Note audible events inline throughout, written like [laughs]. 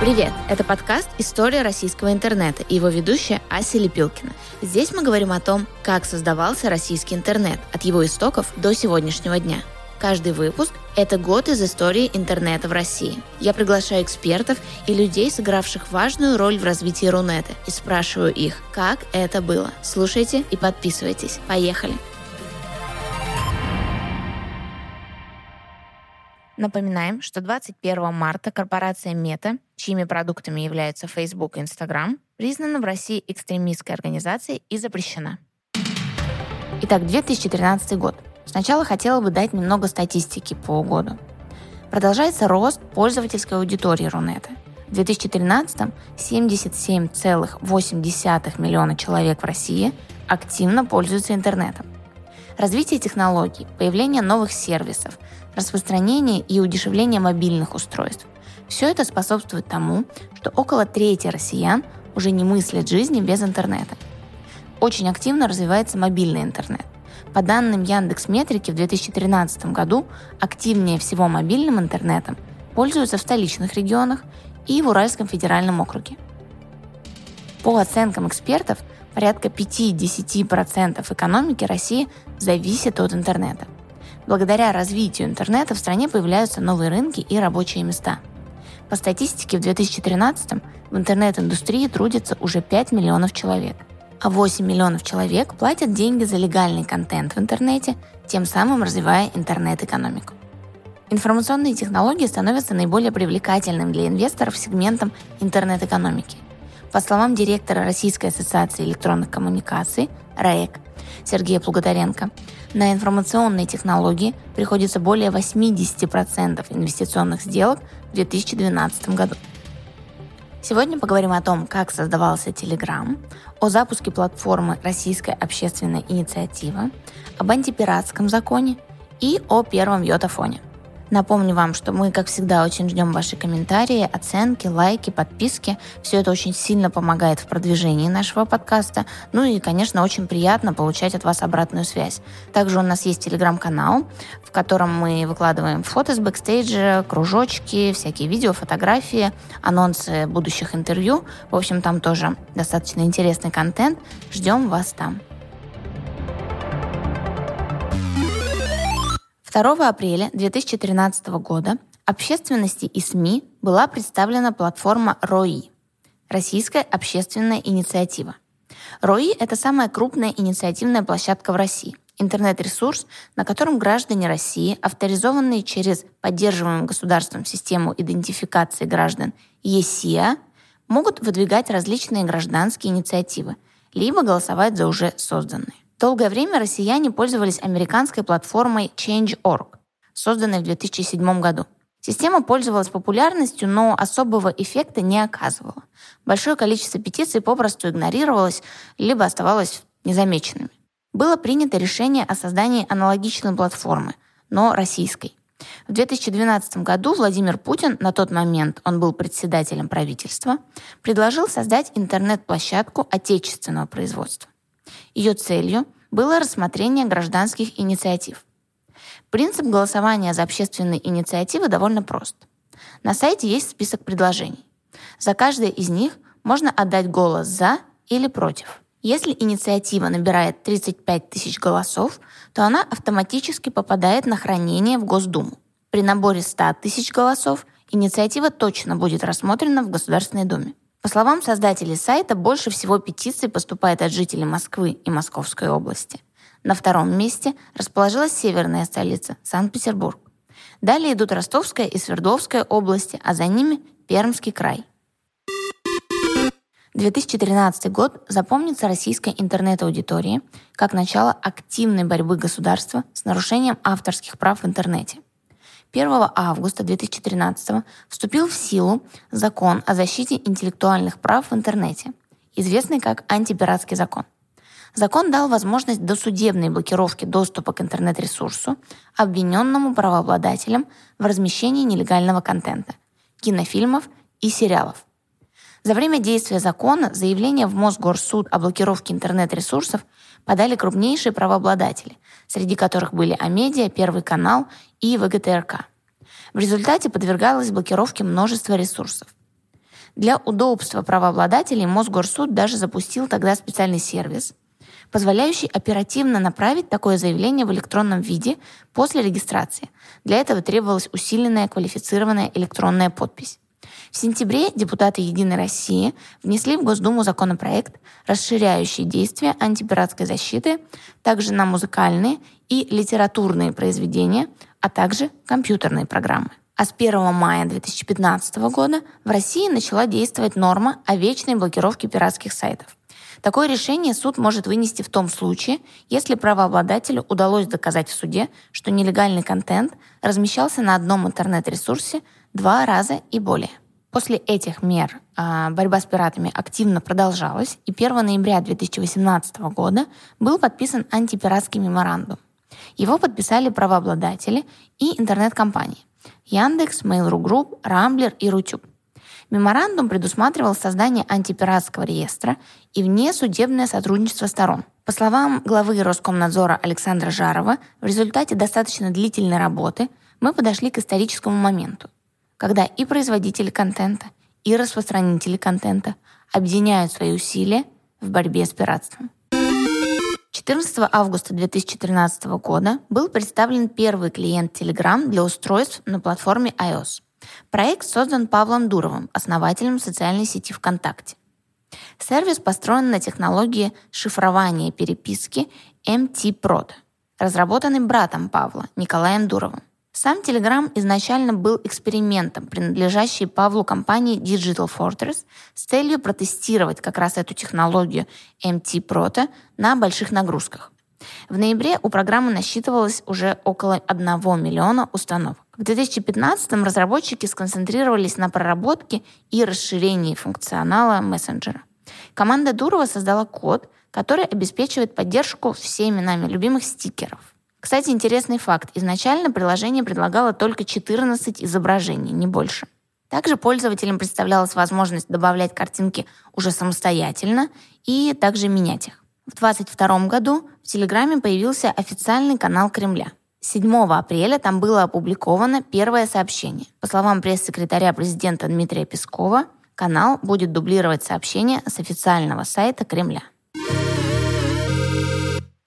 Привет! Это подкаст «История российского интернета» и его ведущая Ася Лепилкина. Здесь мы говорим о том, как создавался российский интернет от его истоков до сегодняшнего дня. Каждый выпуск – это год из истории интернета в России. Я приглашаю экспертов и людей, сыгравших важную роль в развитии Рунета, и спрашиваю их, как это было. Слушайте и подписывайтесь. Поехали! Напоминаем, что 21 марта корпорация Мета, чьими продуктами являются Facebook и Instagram, признана в России экстремистской организацией и запрещена. Итак, 2013 год. Сначала хотела бы дать немного статистики по году. Продолжается рост пользовательской аудитории Рунета. В 2013 77,8 миллиона человек в России активно пользуются интернетом. Развитие технологий, появление новых сервисов, распространение и удешевление мобильных устройств. Все это способствует тому, что около трети россиян уже не мыслят жизни без интернета. Очень активно развивается мобильный интернет. По данным Яндекс Метрики, в 2013 году активнее всего мобильным интернетом пользуются в столичных регионах и в Уральском федеральном округе. По оценкам экспертов, порядка 5-10% экономики России зависит от интернета. Благодаря развитию интернета в стране появляются новые рынки и рабочие места. По статистике, в 2013 в интернет-индустрии трудится уже 5 миллионов человек, а 8 миллионов человек платят деньги за легальный контент в интернете, тем самым развивая интернет-экономику. Информационные технологии становятся наиболее привлекательным для инвесторов сегментом интернет-экономики. По словам директора Российской ассоциации электронных коммуникаций РАЭК Сергея Плугодаренко, на информационные технологии приходится более 80% инвестиционных сделок в 2012 году. Сегодня поговорим о том, как создавался Telegram, о запуске платформы «Российская общественная инициатива», об антипиратском законе и о первом йотафоне – Напомню вам, что мы, как всегда, очень ждем ваши комментарии, оценки, лайки, подписки. Все это очень сильно помогает в продвижении нашего подкаста. Ну и, конечно, очень приятно получать от вас обратную связь. Также у нас есть телеграм-канал, в котором мы выкладываем фото с бэкстейджа, кружочки, всякие видео, фотографии, анонсы будущих интервью. В общем, там тоже достаточно интересный контент. Ждем вас там. 2 апреля 2013 года общественности и СМИ была представлена платформа РОИ – Российская общественная инициатива. РОИ – это самая крупная инициативная площадка в России – интернет-ресурс, на котором граждане России, авторизованные через поддерживаемую государством систему идентификации граждан ЕСИА, могут выдвигать различные гражданские инициативы, либо голосовать за уже созданные. Долгое время россияне пользовались американской платформой Change.org, созданной в 2007 году. Система пользовалась популярностью, но особого эффекта не оказывала. Большое количество петиций попросту игнорировалось, либо оставалось незамеченными. Было принято решение о создании аналогичной платформы, но российской. В 2012 году Владимир Путин, на тот момент он был председателем правительства, предложил создать интернет-площадку отечественного производства. Ее целью было рассмотрение гражданских инициатив. Принцип голосования за общественные инициативы довольно прост. На сайте есть список предложений. За каждое из них можно отдать голос «за» или «против». Если инициатива набирает 35 тысяч голосов, то она автоматически попадает на хранение в Госдуму. При наборе 100 тысяч голосов инициатива точно будет рассмотрена в Государственной Думе. По словам создателей сайта, больше всего петиций поступает от жителей Москвы и Московской области. На втором месте расположилась северная столица – Санкт-Петербург. Далее идут Ростовская и Свердловская области, а за ними – Пермский край. 2013 год запомнится российской интернет-аудитории как начало активной борьбы государства с нарушением авторских прав в интернете – 1 августа 2013 вступил в силу закон о защите интеллектуальных прав в интернете, известный как антипиратский закон. Закон дал возможность досудебной блокировки доступа к интернет-ресурсу обвиненному правообладателям в размещении нелегального контента, кинофильмов и сериалов. За время действия закона заявление в Мосгорсуд о блокировке интернет-ресурсов подали крупнейшие правообладатели, среди которых были Амедиа, Первый канал и ВГТРК. В результате подвергалось блокировке множество ресурсов. Для удобства правообладателей Мосгорсуд даже запустил тогда специальный сервис, позволяющий оперативно направить такое заявление в электронном виде после регистрации. Для этого требовалась усиленная квалифицированная электронная подпись. В сентябре депутаты «Единой России» внесли в Госдуму законопроект, расширяющий действия антипиратской защиты также на музыкальные и литературные произведения, а также компьютерные программы. А с 1 мая 2015 года в России начала действовать норма о вечной блокировке пиратских сайтов. Такое решение суд может вынести в том случае, если правообладателю удалось доказать в суде, что нелегальный контент размещался на одном интернет-ресурсе два раза и более. После этих мер а, борьба с пиратами активно продолжалась, и 1 ноября 2018 года был подписан антипиратский меморандум. Его подписали правообладатели и интернет-компании Яндекс, Mail.ru Group, Рамблер и Рутюб. Меморандум предусматривал создание антипиратского реестра и внесудебное сотрудничество сторон. По словам главы Роскомнадзора Александра Жарова, в результате достаточно длительной работы мы подошли к историческому моменту когда и производители контента, и распространители контента объединяют свои усилия в борьбе с пиратством. 14 августа 2013 года был представлен первый клиент Telegram для устройств на платформе iOS. Проект создан Павлом Дуровым, основателем социальной сети ВКонтакте. Сервис построен на технологии шифрования переписки MT-Prot, разработанный братом Павла, Николаем Дуровым. Сам Telegram изначально был экспериментом, принадлежащей Павлу компании Digital Fortress с целью протестировать как раз эту технологию MT Proto на больших нагрузках. В ноябре у программы насчитывалось уже около 1 миллиона установок. В 2015 разработчики сконцентрировались на проработке и расширении функционала мессенджера. Команда Дурова создала код, который обеспечивает поддержку всеми нами любимых стикеров. Кстати, интересный факт. Изначально приложение предлагало только 14 изображений, не больше. Также пользователям представлялась возможность добавлять картинки уже самостоятельно и также менять их. В 2022 году в Телеграме появился официальный канал Кремля. 7 апреля там было опубликовано первое сообщение. По словам пресс-секретаря президента Дмитрия Пескова, канал будет дублировать сообщения с официального сайта Кремля.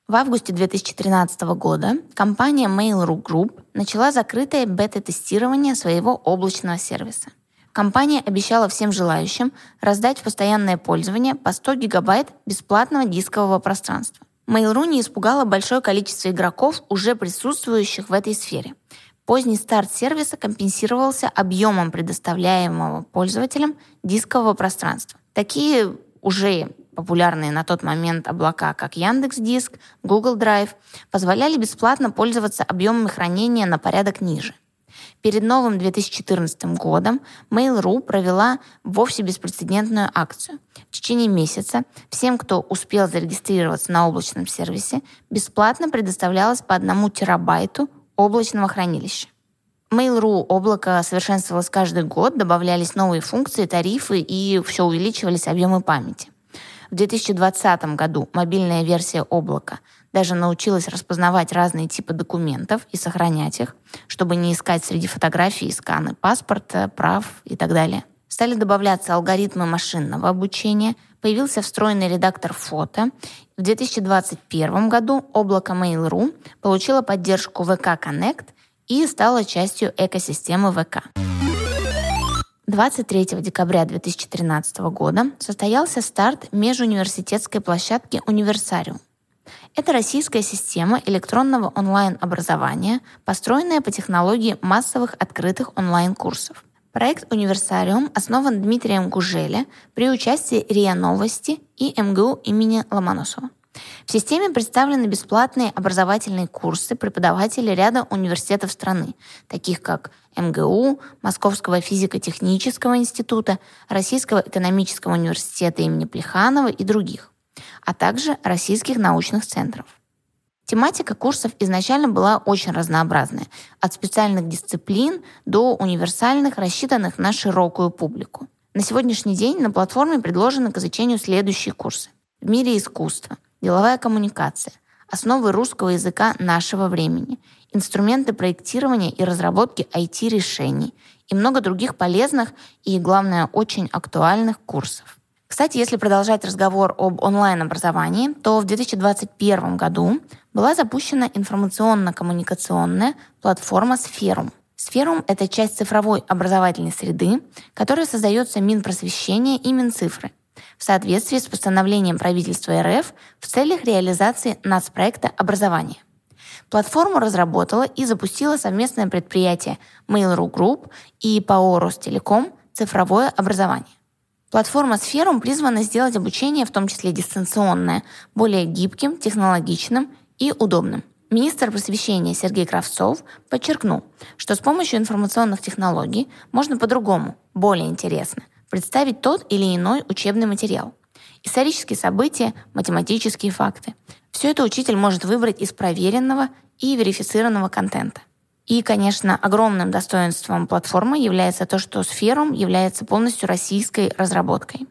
В августе 2013 года компания Mail.ru Group начала закрытое бета-тестирование своего облачного сервиса. Компания обещала всем желающим раздать в постоянное пользование по 100 гигабайт бесплатного дискового пространства. Mail.ru не испугало большое количество игроков, уже присутствующих в этой сфере. Поздний старт сервиса компенсировался объемом предоставляемого пользователям дискового пространства. Такие уже популярные на тот момент облака, как Яндекс Диск, Google Drive, позволяли бесплатно пользоваться объемами хранения на порядок ниже. Перед новым 2014 годом Mail.ru провела вовсе беспрецедентную акцию. В течение месяца всем, кто успел зарегистрироваться на облачном сервисе, бесплатно предоставлялось по одному терабайту облачного хранилища. Mail.ru облако совершенствовалось каждый год, добавлялись новые функции, тарифы и все увеличивались объемы памяти. В 2020 году мобильная версия облака даже научилась распознавать разные типы документов и сохранять их, чтобы не искать среди фотографий сканы паспорта, прав и так далее. Стали добавляться алгоритмы машинного обучения, появился встроенный редактор фото. В 2021 году облако Mail.ru получило поддержку VK Connect и стало частью экосистемы ВК. 23 декабря 2013 года состоялся старт межуниверситетской площадки «Универсариум». Это российская система электронного онлайн-образования, построенная по технологии массовых открытых онлайн-курсов. Проект «Универсариум» основан Дмитрием Гужеля при участии РИА Новости и МГУ имени Ломоносова. В системе представлены бесплатные образовательные курсы преподавателей ряда университетов страны, таких как МГУ, Московского физико-технического института, Российского экономического университета имени Плеханова и других, а также российских научных центров. Тематика курсов изначально была очень разнообразная, от специальных дисциплин до универсальных, рассчитанных на широкую публику. На сегодняшний день на платформе предложены к изучению следующие курсы. В мире искусства, деловая коммуникация, основы русского языка нашего времени, инструменты проектирования и разработки IT-решений и много других полезных и, главное, очень актуальных курсов. Кстати, если продолжать разговор об онлайн-образовании, то в 2021 году была запущена информационно-коммуникационная платформа «Сферум». «Сферум» — это часть цифровой образовательной среды, которая создается Минпросвещения и Минцифры в соответствии с постановлением правительства РФ в целях реализации нацпроекта образования. Платформу разработала и запустила совместное предприятие Mail.ru Group и ПАО «Ростелеком» цифровое образование. Платформа Сферум призвана сделать обучение, в том числе дистанционное, более гибким, технологичным и удобным. Министр просвещения Сергей Кравцов подчеркнул, что с помощью информационных технологий можно по-другому, более интересно, представить тот или иной учебный материал. Исторические события, математические факты. Все это учитель может выбрать из проверенного и верифицированного контента. И, конечно, огромным достоинством платформы является то, что Сферум является полностью российской разработкой.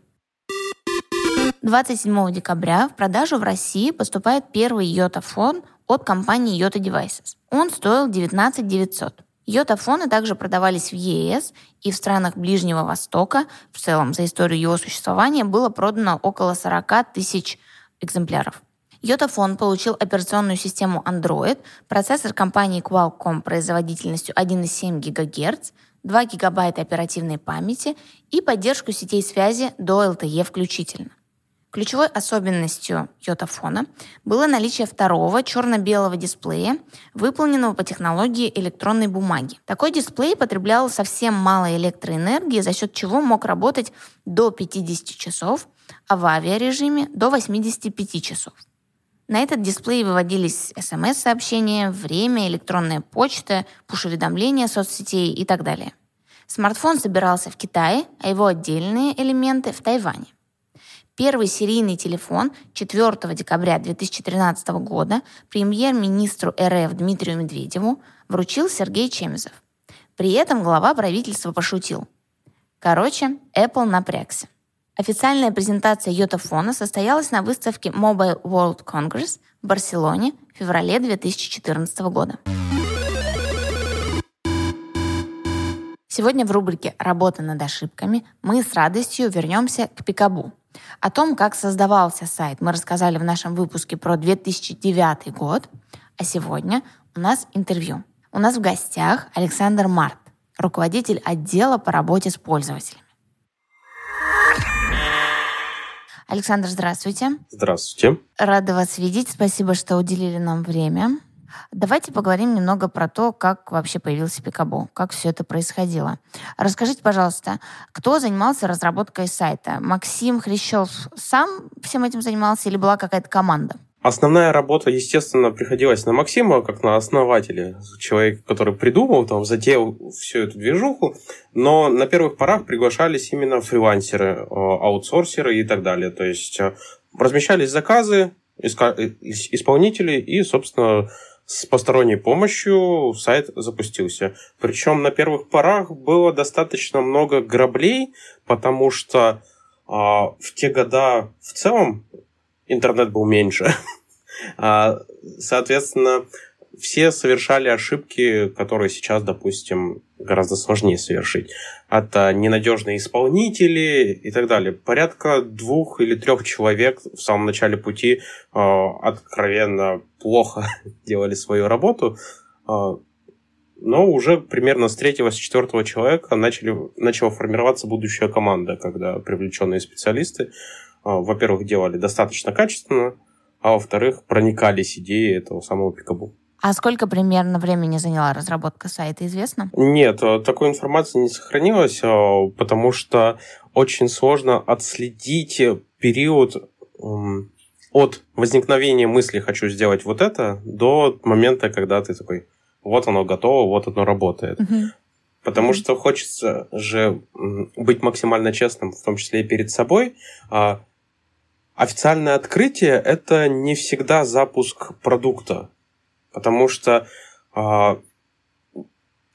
27 декабря в продажу в России поступает первый йота-фон от компании Yota Devices. Он стоил 19 900. Йота-фоны также продавались в ЕС и в странах Ближнего Востока. В целом, за историю его существования было продано около 40 тысяч экземпляров. Йотафон получил операционную систему Android, процессор компании Qualcomm производительностью 1,7 ГГц, 2 ГБ оперативной памяти и поддержку сетей связи до LTE включительно. Ключевой особенностью йотафона было наличие второго черно-белого дисплея, выполненного по технологии электронной бумаги. Такой дисплей потреблял совсем мало электроэнергии, за счет чего мог работать до 50 часов, а в авиарежиме до 85 часов. На этот дисплей выводились смс-сообщения, время, электронная почта, пуш-уведомления соцсетей и так далее. Смартфон собирался в Китае, а его отдельные элементы в Тайване. Первый серийный телефон 4 декабря 2013 года премьер-министру РФ Дмитрию Медведеву вручил Сергей Чемезов. При этом глава правительства пошутил. Короче, Apple напрягся. Официальная презентация йотафона состоялась на выставке Mobile World Congress в Барселоне в феврале 2014 года. Сегодня в рубрике «Работа над ошибками» мы с радостью вернемся к Пикабу. О том, как создавался сайт, мы рассказали в нашем выпуске про 2009 год, а сегодня у нас интервью. У нас в гостях Александр Март, руководитель отдела по работе с пользователями. Александр, здравствуйте. Здравствуйте. Рада вас видеть. Спасибо, что уделили нам время. Давайте поговорим немного про то, как вообще появился Пикабу, как все это происходило. Расскажите, пожалуйста, кто занимался разработкой сайта? Максим Хрящев сам всем этим занимался или была какая-то команда? Основная работа, естественно, приходилась на Максима, как на основателя, человек, который придумал, там, затеял всю эту движуху, но на первых порах приглашались именно фрилансеры, э, аутсорсеры и так далее. То есть э, размещались заказы, исполнители и, собственно, с посторонней помощью сайт запустился. Причем на первых порах было достаточно много граблей, потому что а, в те года в целом интернет был меньше. [laughs] А, соответственно, все совершали ошибки, которые сейчас, допустим, гораздо сложнее совершить. Это ненадежные исполнители и так далее. Порядка двух или трех человек в самом начале пути э, откровенно плохо [laughs] делали свою работу. Э, но уже примерно с третьего, с четвертого человека начали, начала формироваться будущая команда, когда привлеченные специалисты, э, во-первых, делали достаточно качественно, а во-вторых, проникались идеей этого самого пикабу. А сколько примерно времени заняла разработка сайта, известно? Нет, э, такой информации не сохранилось, э, потому что очень сложно отследить период от возникновения мысли «хочу сделать вот это» до момента, когда ты такой «вот оно готово, вот оно работает». Угу. Потому что хочется же быть максимально честным, в том числе и перед собой. А официальное открытие – это не всегда запуск продукта. Потому что э,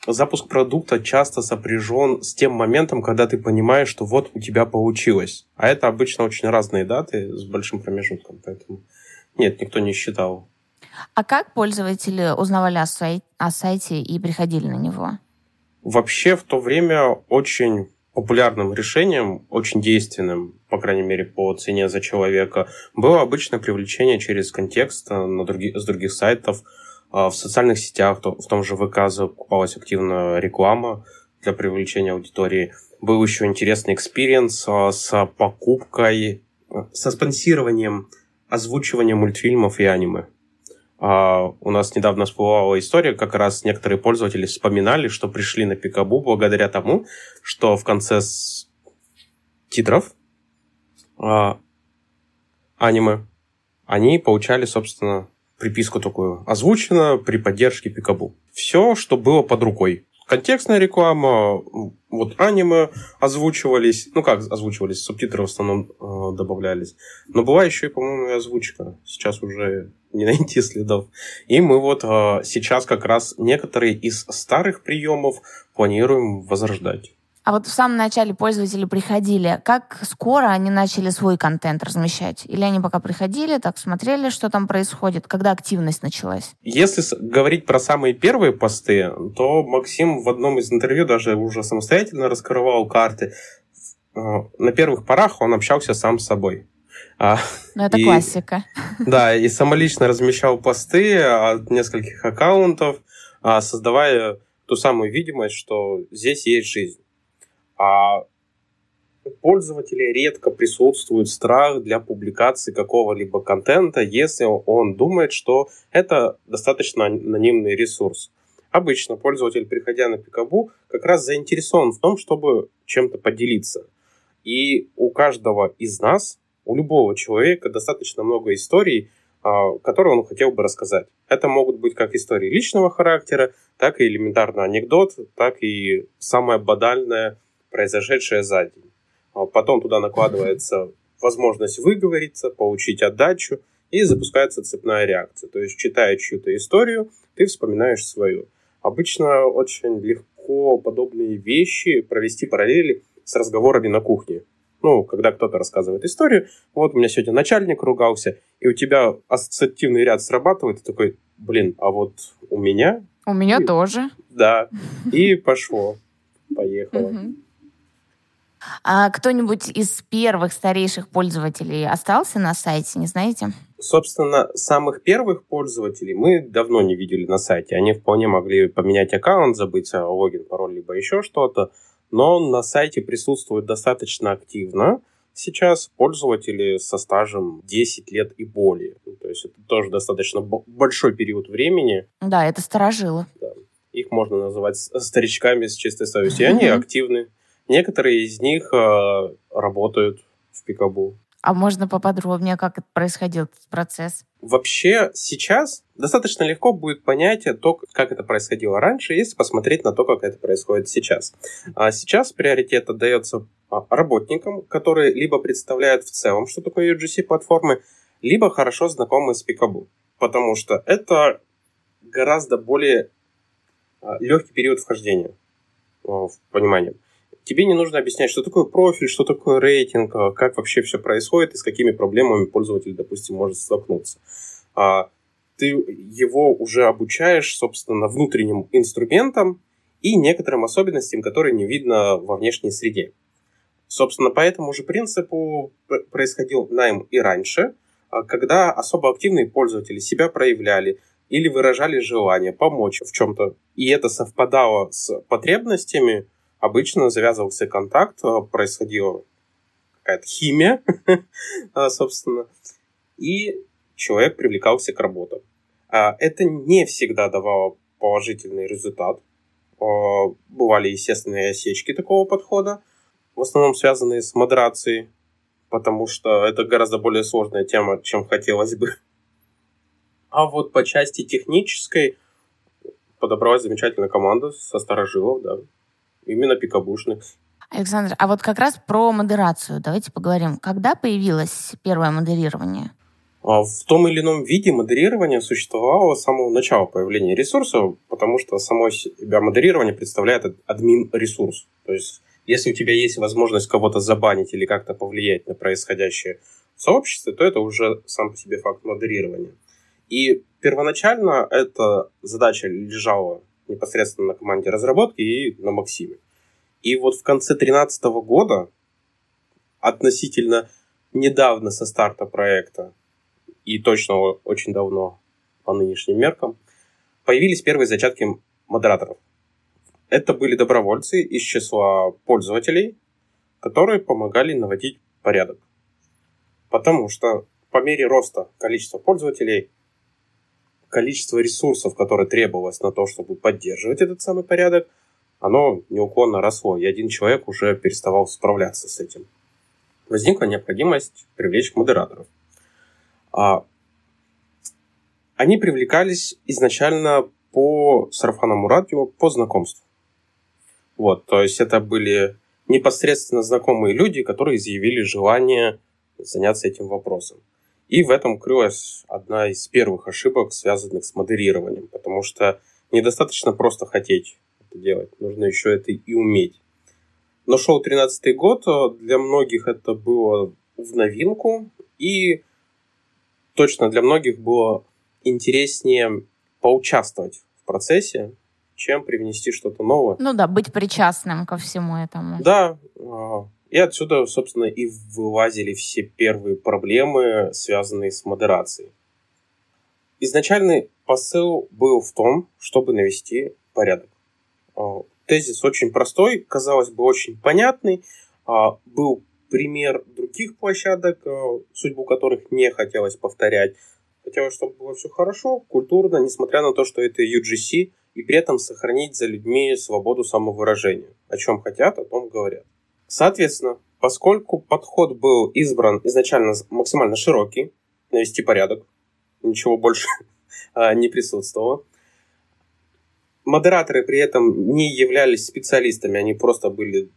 запуск продукта часто сопряжен с тем моментом, когда ты понимаешь, что вот у тебя получилось. А это обычно очень разные даты с большим промежутком. Поэтому нет, никто не считал А как пользователи узнавали о, сай- о сайте и приходили на него? Вообще в то время очень популярным решением, очень действенным, по крайней мере, по цене за человека, было обычное привлечение через контекст э, на други, с других сайтов. А, в социальных сетях, в том же ВК закупалась активно реклама для привлечения аудитории. Был еще интересный experience а, с покупкой, э, со спонсированием озвучивания мультфильмов и аниме. Э, у нас недавно всплывала история, как раз некоторые пользователи вспоминали, что пришли на Пикабу благодаря тому, что в конце с... титров э, аниме они получали, собственно, приписку такую. Озвучено при поддержке Пикабу. Все, что было под рукой контекстная реклама, вот аниме озвучивались, ну как озвучивались, субтитры в основном э, добавлялись. Но была еще и, по-моему, и озвучка. Сейчас уже не найти следов. И мы вот э, сейчас как раз некоторые из старых приемов планируем возрождать. А вот в самом начале пользователи приходили, как скоро они начали свой контент размещать? Или они пока приходили, так смотрели, что там происходит, когда активность началась? Если говорить про самые первые посты, то Максим в одном из интервью даже уже самостоятельно раскрывал карты. Э, на первых порах он общался сам с собой. А, ну, это и, классика. Да, и самолично размещал посты от нескольких аккаунтов, а, создавая ту самую видимость, что здесь есть жизнь. А у пользователя редко присутствует страх для публикации какого-либо контента, если он думает, что это достаточно анонимный ресурс. Обычно пользователь, приходя на Пикабу, как раз заинтересован в том, чтобы чем-то поделиться. И у каждого из нас, у любого человека достаточно много историй, а, которые он хотел бы рассказать. Это могут быть как истории личного характера, так и элементарный анекдот, так и самое банальное – произошедшее за день. А потом туда накладывается возможность выговориться, получить отдачу, и запускается цепная реакция. То есть, читая чью-то историю, ты вспоминаешь свою. Обычно очень легко подобные вещи провести параллели с разговорами на кухне. Ну, когда кто-то рассказывает историю, вот у меня сегодня начальник ругался, и у тебя ассоциативный ряд срабатывает, и такой, блин, а вот у меня... У меня и... тоже. Да, и пошло, поехало. А кто-нибудь из первых старейших пользователей остался на сайте, не знаете? Собственно, самых первых пользователей мы давно не видели на сайте. Они вполне могли поменять аккаунт, забыть логин, пароль, либо еще что-то. Но на сайте присутствует достаточно активно сейчас пользователи со стажем 10 лет и более. Ну, то есть это тоже достаточно большой период времени. Да, это сторожило. Да. Их можно называть старичками с чистой совестью. И они активны. Некоторые из них э, работают в Пикабу. А можно поподробнее, как это происходил этот процесс? Вообще сейчас достаточно легко будет понять то, как это происходило раньше, если посмотреть на то, как это происходит сейчас. А сейчас приоритет отдается а, работникам, которые либо представляют в целом, что такое UGC-платформы, либо хорошо знакомы с Пикабу. Потому что это гораздо более а, легкий период вхождения в понимание тебе не нужно объяснять, что такое профиль, что такое рейтинг, а как вообще все происходит и с какими проблемами пользователь, допустим, может столкнуться. А, ты его уже обучаешь, собственно, внутренним инструментам и некоторым особенностям, которые не видно во внешней среде. Собственно, по этому же принципу происходил найм и раньше, а, когда особо активные пользователи себя проявляли или выражали желание помочь в чем-то, и это совпадало с потребностями – обычно завязывался контакт, э, происходила какая-то химия, [laughs] э, собственно, и человек привлекался к работам. А, это не всегда давало положительный результат. Э, бывали естественные осечки такого подхода, в основном связанные с модерацией, потому что это гораздо более сложная тема, чем хотелось бы. А вот по части технической подобралась замечательная команда со старожилов, да, именно пикабушных. Александр, а вот как раз про модерацию давайте поговорим. Когда появилось первое модерирование? А в том или ином виде модерирование существовало с самого начала появления ресурса, потому что само себя модерирование представляет админ-ресурс. То есть, если у тебя есть возможность кого-то забанить или как-то повлиять на происходящее в сообществе, то это уже сам по себе факт модерирования. И первоначально эта задача лежала непосредственно на команде разработки и на Максиме. И вот в конце 2013 года, относительно недавно со старта проекта, и точно очень давно по нынешним меркам, появились первые зачатки модераторов. Это были добровольцы из числа пользователей, которые помогали наводить порядок. Потому что по мере роста количества пользователей, количество ресурсов, которые требовалось на то, чтобы поддерживать этот самый порядок, оно неуклонно росло, и один человек уже переставал справляться с этим. Возникла необходимость привлечь модераторов. А они привлекались изначально по сарафанному радио, по знакомству. Вот, то есть это были непосредственно знакомые люди, которые изъявили желание заняться этим вопросом. И в этом крылась одна из первых ошибок, связанных с модерированием, потому что недостаточно просто хотеть это делать, нужно еще это и уметь. Но шел 13 год, для многих это было в новинку, и точно для многих было интереснее поучаствовать в процессе, чем привнести что-то новое. Ну да, быть причастным ко всему этому. Да, а, и отсюда, собственно, и вылазили все первые проблемы, связанные с модерацией. Изначальный посыл был в том, чтобы навести порядок. А, тезис очень простой, казалось бы, очень понятный. А, был пример других площадок, судьбу которых не хотелось повторять. Хотелось, чтобы было все хорошо, культурно, несмотря на то, что это UGC, и при этом сохранить за людьми свободу самовыражения. О чем хотят, о том говорят. Соответственно, поскольку подход был избран изначально максимально широкий, навести порядок, ничего больше [laughs] а, не присутствовало, модераторы при этом не являлись специалистами, они просто были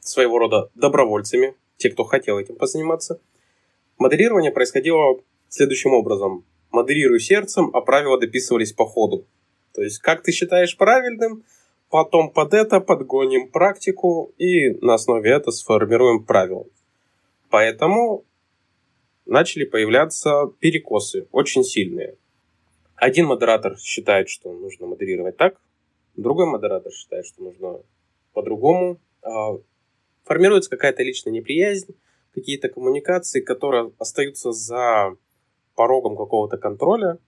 своего рода добровольцами, те, кто хотел этим позаниматься. Моделирование происходило следующим образом. Модерируй сердцем, а правила дописывались по ходу. То есть, как ты считаешь правильным, потом под это подгоним практику и на основе этого сформируем правила. Поэтому начали появляться перекосы, очень сильные. Один модератор считает, что нужно модерировать так, другой модератор считает, что нужно по-другому. А, формируется какая-то личная неприязнь, какие-то коммуникации, которые остаются за порогом какого-то контроля,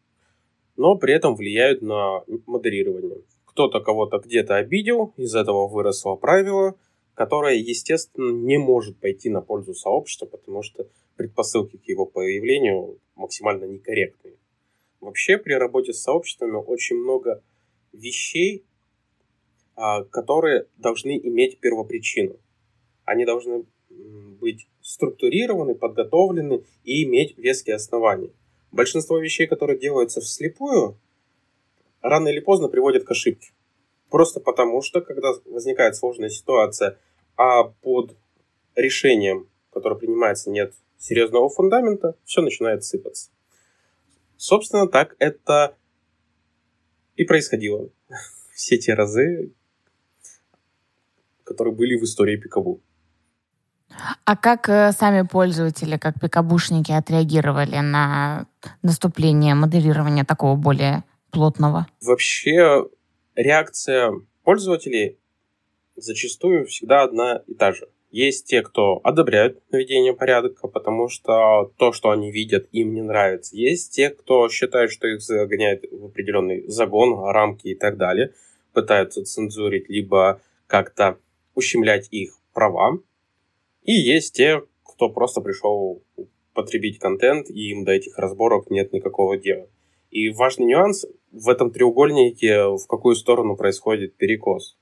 но при этом влияют на модерирование. Кто-то кого-то где-то обидел, из этого выросло правило, которое, естественно, не может пойти на пользу сообщества, потому что предпосылки к его появлению максимально некорректные. Вообще при работе с сообществами очень много вещей, а, которые должны иметь первопричину. Они должны быть структурированы, подготовлены и иметь веские основания большинство вещей, которые делаются вслепую, рано или поздно приводят к ошибке. Просто потому, что когда возникает сложная ситуация, а под решением, которое принимается, нет серьезного фундамента, все начинает сыпаться. Собственно, так это и происходило. [laughs] Все те разы, которые были в истории Пикабу. А как э, сами пользователи, как пикабушники отреагировали на наступление моделирования такого более плотного? Вообще реакция пользователей зачастую всегда одна и та же. Есть те, кто одобряют наведение порядка, потому что то, что они видят, им не нравится. Есть те, кто считает, что их загоняют в определенный загон, рамки и так далее, пытаются цензурить, либо как-то ущемлять их права. И есть те, кто просто пришел потребить контент, и им до этих разборок нет никакого дела. И важный нюанс в этом треугольнике, в какую сторону происходит перекос.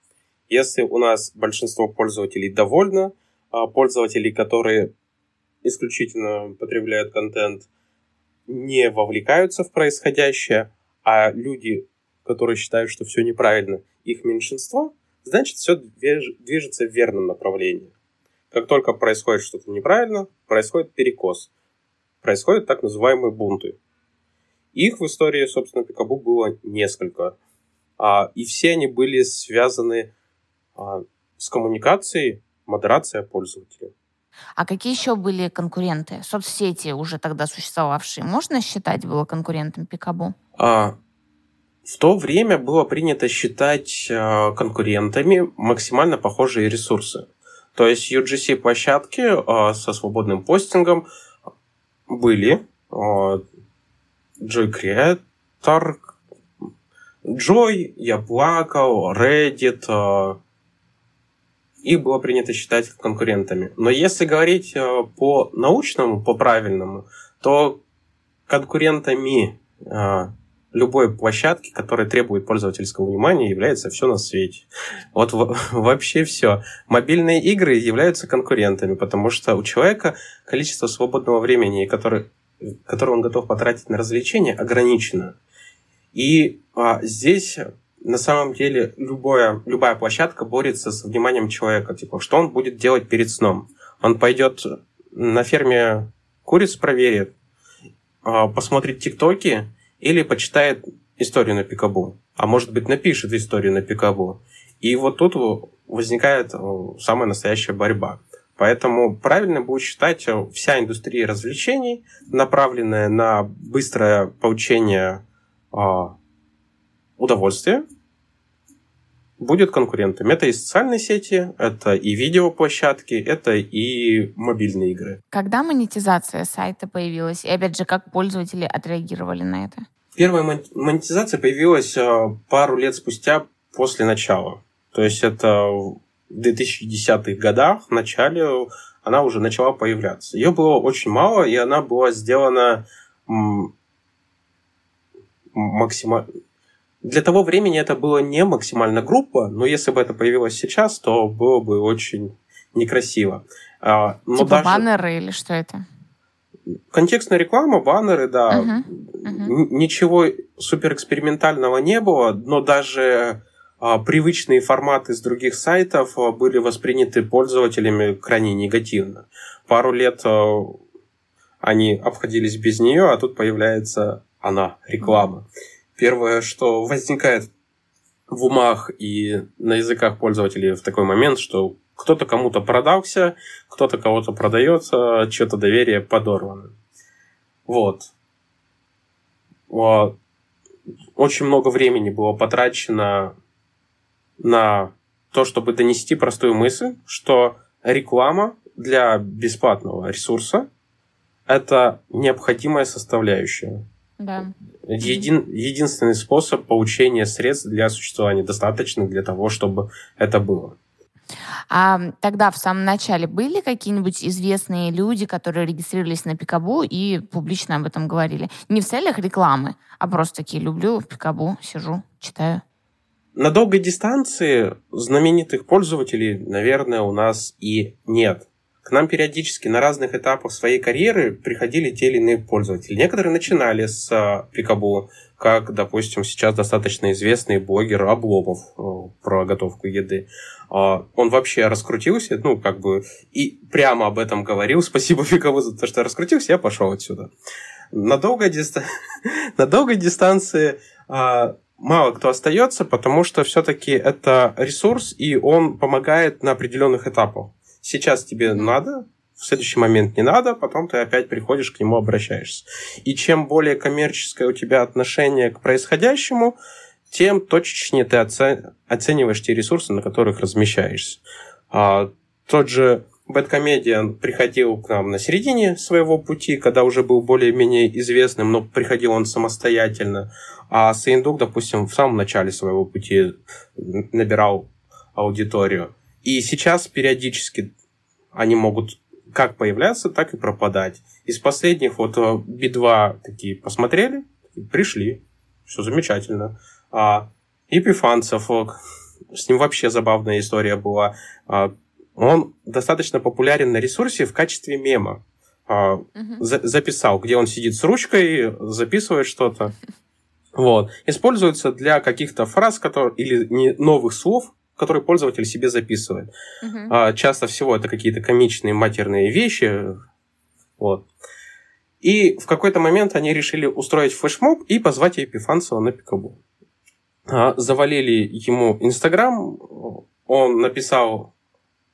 Если у нас большинство пользователей довольно, а пользователи, которые исключительно потребляют контент, не вовлекаются в происходящее, а люди, которые считают, что все неправильно, их меньшинство, значит, все движется в верном направлении. Как только происходит что-то неправильно, происходит перекос. Происходят так называемые бунты. Их в истории, собственно, Пикабу было несколько. А, и все они были связаны а, с коммуникацией, модерацией пользователя. А какие еще были конкуренты? Соцсети уже тогда существовавшие, можно считать было конкурентом Пикабу? А, в то время было принято считать а, конкурентами максимально похожие ресурсы. То есть UGC-площадки а, со свободным постингом были. Joy Creator, Joy, я плакал, Reddit, и было принято считать конкурентами. Но если говорить по научному, по правильному, то конкурентами любой площадки, которая требует пользовательского внимания, является все на свете. Вот [laughs] вообще все. Мобильные игры являются конкурентами, потому что у человека количество свободного времени, которое, которое он готов потратить на развлечения, ограничено. И а, здесь на самом деле любая, любая площадка борется с вниманием человека. Типа, что он будет делать перед сном? Он пойдет на ферме куриц проверит, а, посмотрит тиктоки, или почитает историю на Пикабу, а может быть напишет историю на Пикабу. И вот тут возникает э, самая настоящая борьба. Поэтому правильно будет считать э, вся индустрия развлечений, направленная на быстрое получение э, удовольствия, будет конкурентом. Это и социальные сети, это и видеоплощадки, это и мобильные игры. Когда монетизация сайта появилась? И опять же, как пользователи отреагировали на это? Первая монетизация появилась а, пару лет спустя после начала. То есть это 2010-х годах, в начале, она уже начала появляться. Ее было очень мало, и она была сделана максимально для того времени это было не максимально группа, но если бы это появилось сейчас, то было бы очень некрасиво. А, но типа даже... баннеры или что это? Контекстная реклама, баннеры, да. Uh-huh. Uh-huh. Ничего суперэкспериментального не было, но даже привычные форматы с других сайтов а, были восприняты пользователями крайне негативно. Пару лет а, они обходились без нее, а тут появляется она, реклама. Первое, что возникает в умах и на языках пользователей в такой момент, что кто-то кому-то продался, кто-то кого-то продается, что-то доверие подорвано. Вот. Очень много времени было потрачено на то, чтобы донести простую мысль, что реклама для бесплатного ресурса – это необходимая составляющая. Да. Един, единственный способ получения средств для существования, достаточно для того, чтобы это было. А тогда в самом начале были какие-нибудь известные люди, которые регистрировались на Пикабу и публично об этом говорили? Не в целях рекламы, а просто такие люблю Пикабу, сижу, читаю. На долгой дистанции знаменитых пользователей, наверное, у нас и нет. К нам периодически на разных этапах своей карьеры приходили те или иные пользователи. Некоторые начинали с Пикабу, как, допустим, сейчас достаточно известный блогер Обломов э, про готовку еды. А, он вообще раскрутился, ну, как бы, и прямо об этом говорил. [laughs] Спасибо Пикабу за то, что раскрутился, я пошел отсюда. На долгой, диста... [laughs] на долгой дистанции а, мало кто остается, потому что все-таки это ресурс, и он помогает на определенных этапах. Сейчас тебе надо, в следующий момент не надо, потом ты опять приходишь к нему, обращаешься. И чем более коммерческое у тебя отношение к происходящему, тем точечнее ты оцениваешь те ресурсы, на которых размещаешься. А, тот же Бэткомедиан приходил к нам на середине своего пути, когда уже был более-менее известным, но приходил он самостоятельно. А Сейндук, допустим, в самом начале своего пути набирал аудиторию. И сейчас периодически они могут как появляться, так и пропадать. Из последних вот Би-2 э, такие посмотрели, пришли, все замечательно. А Епифанцев, э, с ним вообще забавная история была. Он достаточно популярен на ресурсе в качестве мема. Угу. за- записал, где он сидит с ручкой, записывает что-то. Вот. Используется для каких-то фраз которые, или не новых слов, который пользователь себе записывает. Uh-huh. А, часто всего это какие-то комичные матерные вещи. Вот. И в какой-то момент они решили устроить флешмоб и позвать Епифанцева на пикабу. А, завалили ему Инстаграм, он написал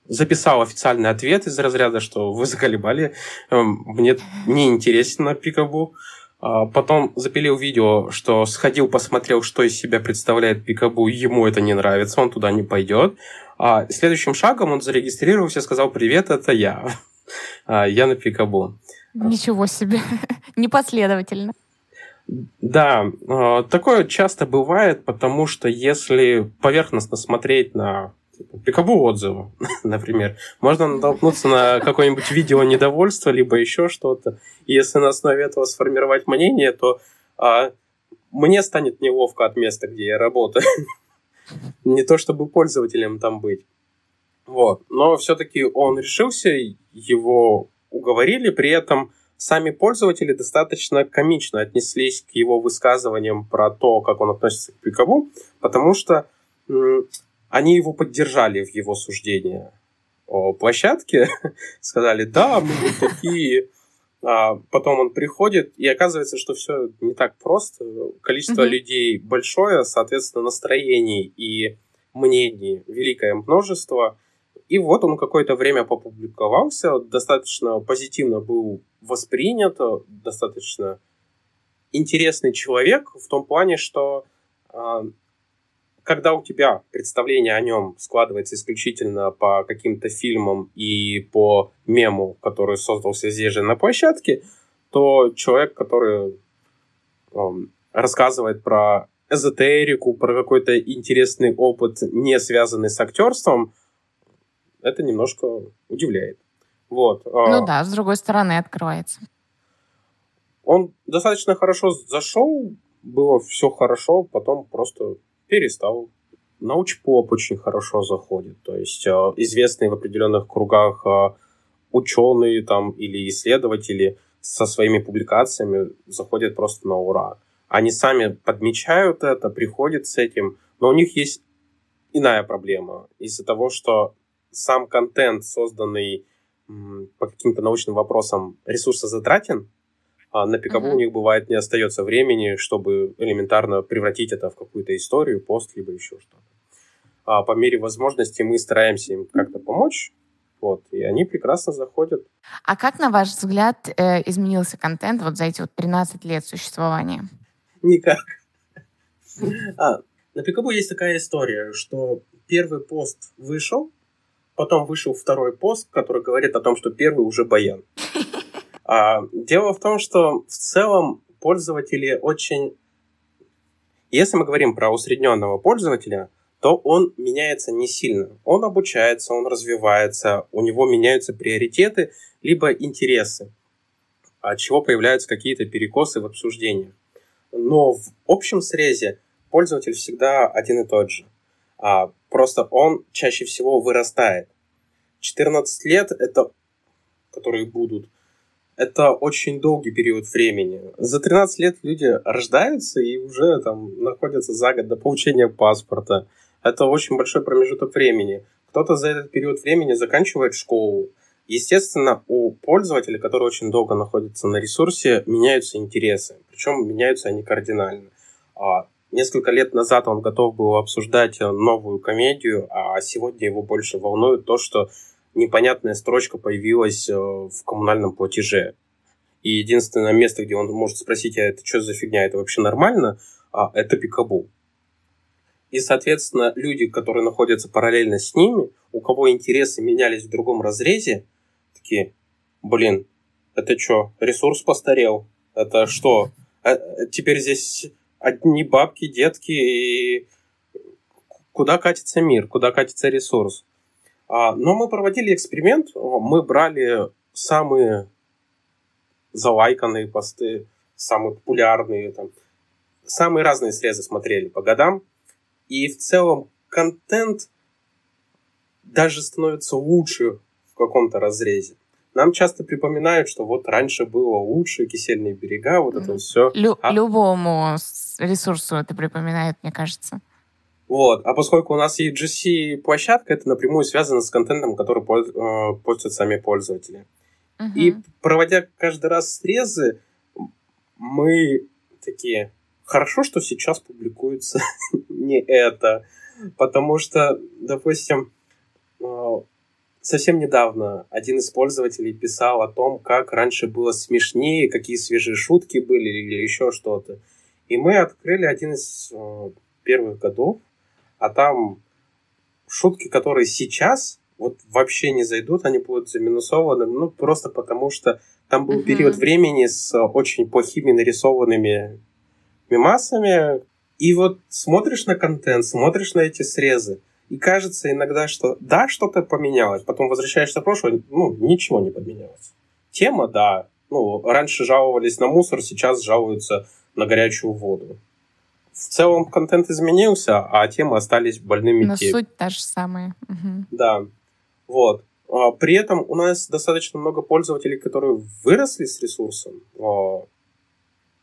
записал официальный ответ из разряда, что вы заколебали, эм, мне не интересно пикабу. А потом запилил видео, что сходил, посмотрел, что из себя представляет Пикабу, ему это не нравится, он туда не пойдет. А следующим шагом он зарегистрировался сказал, привет, это я. [laughs] А, я на Пикабу. Ничего себе. [laughs] Непоследовательно. Да, а, такое часто бывает, потому что если поверхностно смотреть на типа, пикабу отзывы, [laughs] например, можно натолкнуться на какое-нибудь видео недовольства, либо еще что-то. И если на основе этого сформировать мнение, то а, мне станет неловко от места, где я работаю. [laughs] Не то чтобы пользователем там быть. Вот. Но все-таки он решился, его уговорили, при этом сами пользователи достаточно комично отнеслись к его высказываниям про то, как он относится к Пикабу, потому что они его поддержали в его суждении о площадке, [laughs] сказали, да, мы вот такие. А потом он приходит, и оказывается, что все не так просто. Количество mm-hmm. людей большое, соответственно, настроений и мнений великое множество. И вот он какое-то время попубликовался, достаточно позитивно был воспринят, достаточно интересный человек в том плане, что а, когда у тебя представление о нем складывается исключительно по каким-то фильмам и по мему, который создался здесь же на площадке, то человек, который um, рассказывает про эзотерику, про какой-то интересный опыт, не связанный с актерством, это немножко удивляет. Вот. А, ну да, с другой стороны открывается. Он достаточно хорошо зашел, было все хорошо, потом просто перестал. Научпоп очень хорошо заходит, то есть а, известные в определенных кругах а, ученые там или исследователи со своими публикациями заходят просто на ура. Они сами подмечают это, приходят с этим, но у них есть иная проблема из-за того, что сам контент, созданный по каким-то научным вопросам, ресурсозатратен, на пикабу uh-huh. у них бывает не остается времени, чтобы элементарно превратить это в какую-то историю, пост, либо еще что-то. А по мере возможности мы стараемся им как-то помочь, вот, и они прекрасно заходят. А как, на ваш взгляд, э, изменился контент вот за эти вот 13 лет существования? Никак. [laughs] А, на Пикабу есть такая история, что первый пост вышел, Потом вышел второй пост, который говорит о том, что первый уже баян. [laughs] А, дело в том, что в целом пользователи очень... Если мы говорим про усредненного пользователя, то он меняется не сильно. Он обучается, он развивается, у него меняются приоритеты, либо интересы, от чего появляются какие-то перекосы в обсуждении. Но в общем срезе пользователь всегда один и тот же. А, просто он чаще всего вырастает. 14 лет, это, которые будут, это очень долгий период времени. За 13 лет люди рождаются и уже там находятся за год до получения паспорта. Это очень большой промежуток времени. Кто-то за этот период времени заканчивает школу. Естественно, у пользователя, который очень долго находится на ресурсе, меняются интересы. Причем меняются они кардинально. А Несколько лет назад он готов был обсуждать новую комедию, а сегодня его больше волнует то, что непонятная строчка появилась э, в коммунальном платеже. И единственное место, где он может спросить, а это что за фигня, это вообще нормально, а это Пикабу. И, соответственно, люди, которые находятся параллельно с ними, у кого интересы менялись в другом разрезе, такие, блин, это что, ресурс постарел? Это что? А, теперь здесь одни бабки, детки, и куда катится мир, куда катится ресурс. А, но мы проводили эксперимент, мы брали самые залайканные посты, самые популярные, там, самые разные срезы смотрели по годам, и в целом контент даже становится лучше в каком-то разрезе. Нам часто припоминают, что вот раньше было лучше, кисельные берега, вот это все. Лю- а... Любому ресурсу это припоминает, мне кажется. Вот. А поскольку у нас есть GC-площадка, это напрямую связано с контентом, который э, пользуются сами пользователи. Uh-huh. И проводя каждый раз срезы, мы такие, хорошо, что сейчас публикуется [laughs] не это. Потому что, допустим, э, совсем недавно один из пользователей писал о том, как раньше было смешнее, какие свежие шутки были или еще что-то. И мы открыли один из э, первых годов, а там шутки, которые сейчас вот вообще не зайдут, они будут заминусованы, ну, просто потому что там был uh-huh. период времени с очень плохими нарисованными мемасами, и вот смотришь на контент, смотришь на эти срезы, и кажется иногда, что да, что-то поменялось, потом возвращаешься в прошлое, ну, ничего не поменялось. Тема, да, ну, раньше жаловались на мусор, сейчас жалуются на горячую воду. В целом контент изменился, а темы остались больными. Но те... суть та же самая. Угу. Да. Вот. А, при этом у нас достаточно много пользователей, которые выросли с ресурсом, а,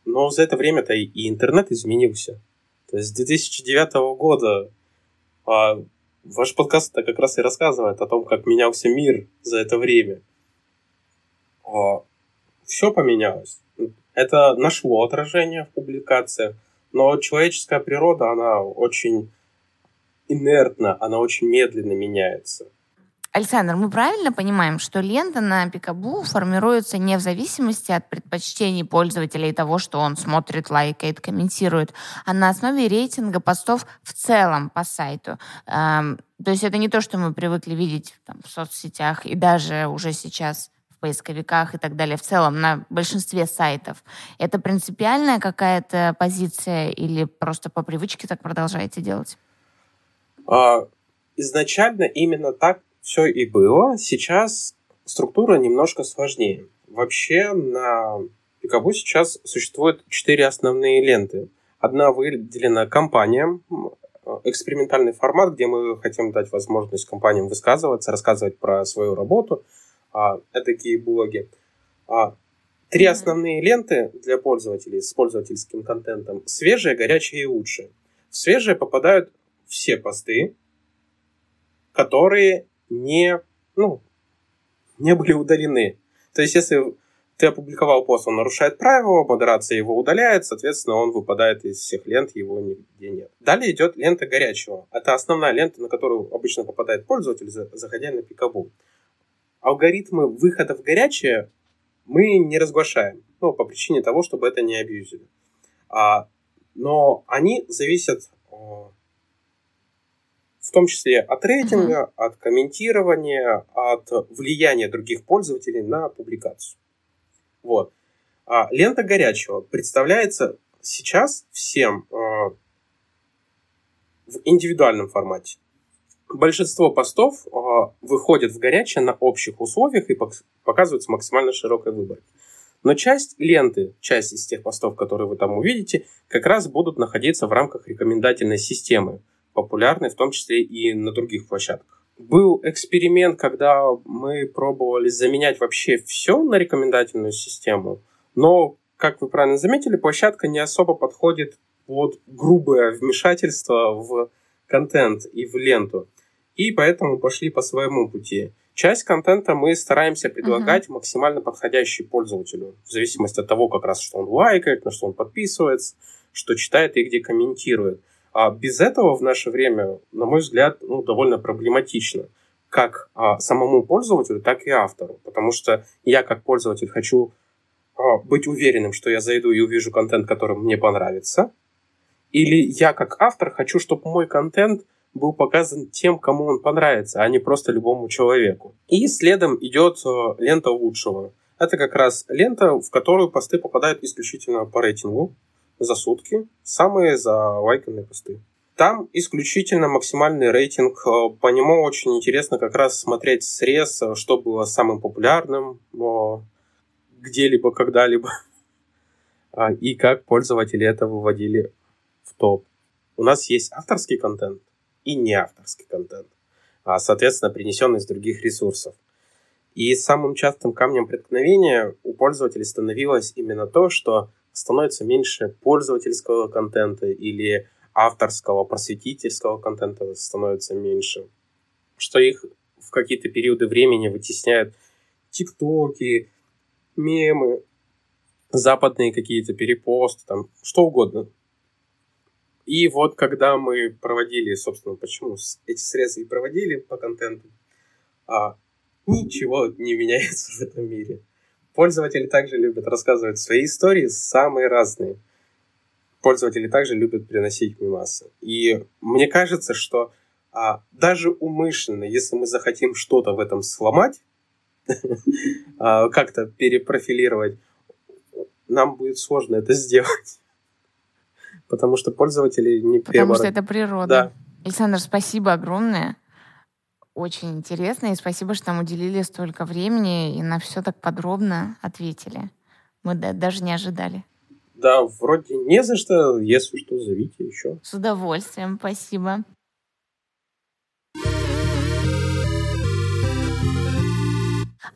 но за это время-то и интернет изменился. То есть с 2009 года а, ваш подкаст как раз и рассказывает о том, как менялся мир за это время. Все поменялось. Это нашло отражение в публикациях, но человеческая природа, она очень инертна, она очень медленно меняется. Александр, мы правильно понимаем, что лента на Пикабу формируется не в зависимости от предпочтений пользователя и того, что он смотрит, лайкает, комментирует, а на основе рейтинга постов в целом по сайту. Эм, то есть это не то, что мы привыкли видеть там, в соцсетях и даже уже сейчас поисковиках и так далее, в целом на большинстве сайтов. Это принципиальная какая-то позиция или просто по привычке так продолжаете делать? А, изначально именно так все и было. Сейчас структура немножко сложнее. Вообще на Пикабу сейчас существует четыре основные ленты. Одна выделена компаниям, экспериментальный формат, где мы хотим дать возможность компаниям высказываться, рассказывать про свою работу. А, такие блоги. А, три основные ленты для пользователей с пользовательским контентом. Свежие, горячие и лучшие. В свежие попадают все посты, которые не, ну, не были удалены. То есть, если ты опубликовал пост, он нарушает правила, модерация его удаляет, соответственно, он выпадает из всех лент, его нигде нет. Далее идет лента горячего. Это основная лента, на которую обычно попадает пользователь, заходя на Пикабу. Алгоритмы выхода в горячее мы не разглашаем, ну, по причине того, чтобы это не абьюзили. А, но они зависят в том числе от рейтинга, mm-hmm. от комментирования, от влияния других пользователей на публикацию. Вот. А лента горячего представляется сейчас всем э, в индивидуальном формате. Большинство постов э, выходит в горячее на общих условиях и показываются максимально широкой выборкой. Но часть ленты, часть из тех постов, которые вы там увидите, как раз будут находиться в рамках рекомендательной системы – популярны, в том числе и на других площадках. Был эксперимент, когда мы пробовали заменять вообще все на рекомендательную систему, но, как вы правильно заметили, площадка не особо подходит под грубое вмешательство в контент и в ленту. И поэтому пошли по своему пути. Часть контента мы стараемся предлагать uh-huh. максимально подходящий пользователю, в зависимости от того, как раз что он лайкает, на что он подписывается, что читает и где комментирует. А без этого в наше время, на мой взгляд, ну, довольно проблематично как а, самому пользователю, так и автору. Потому что я как пользователь хочу а, быть уверенным, что я зайду и увижу контент, который мне понравится. Или я как автор хочу, чтобы мой контент был показан тем, кому он понравится, а не просто любому человеку. И следом идет а, лента лучшего. Это как раз лента, в которую посты попадают исключительно по рейтингу за сутки, самые залайканные посты. Там исключительно максимальный рейтинг. Э, по нему очень интересно как раз смотреть срез, э, что было самым популярным где-либо, когда-либо. [laughs] А, и как пользователи это выводили в топ. У нас есть авторский контент и не авторский контент, а, соответственно, принесенный из других ресурсов. И самым частым камнем преткновения у пользователей становилось именно то, что становится меньше пользовательского контента или авторского, просветительского контента становится меньше. Что их в какие-то периоды времени вытесняют тиктоки, мемы, западные какие-то перепосты, там, что угодно. И вот когда мы проводили, собственно, почему эти средства и проводили по контенту, а, ничего не меняется в этом мире. Пользователи также любят рассказывать свои истории, самые разные. Пользователи также любят приносить мимасы. И мне кажется, что а, даже умышленно, если мы захотим что-то в этом сломать, [laughs] а, как-то перепрофилировать, нам будет сложно это сделать. Потому что пользователи не Потому что это природа. Да. Александр, спасибо огромное. Очень интересно, и спасибо, что нам уделили столько времени и на все так подробно ответили. Мы даже не ожидали. Да, вроде не за что. Если что, зовите еще. С удовольствием, спасибо.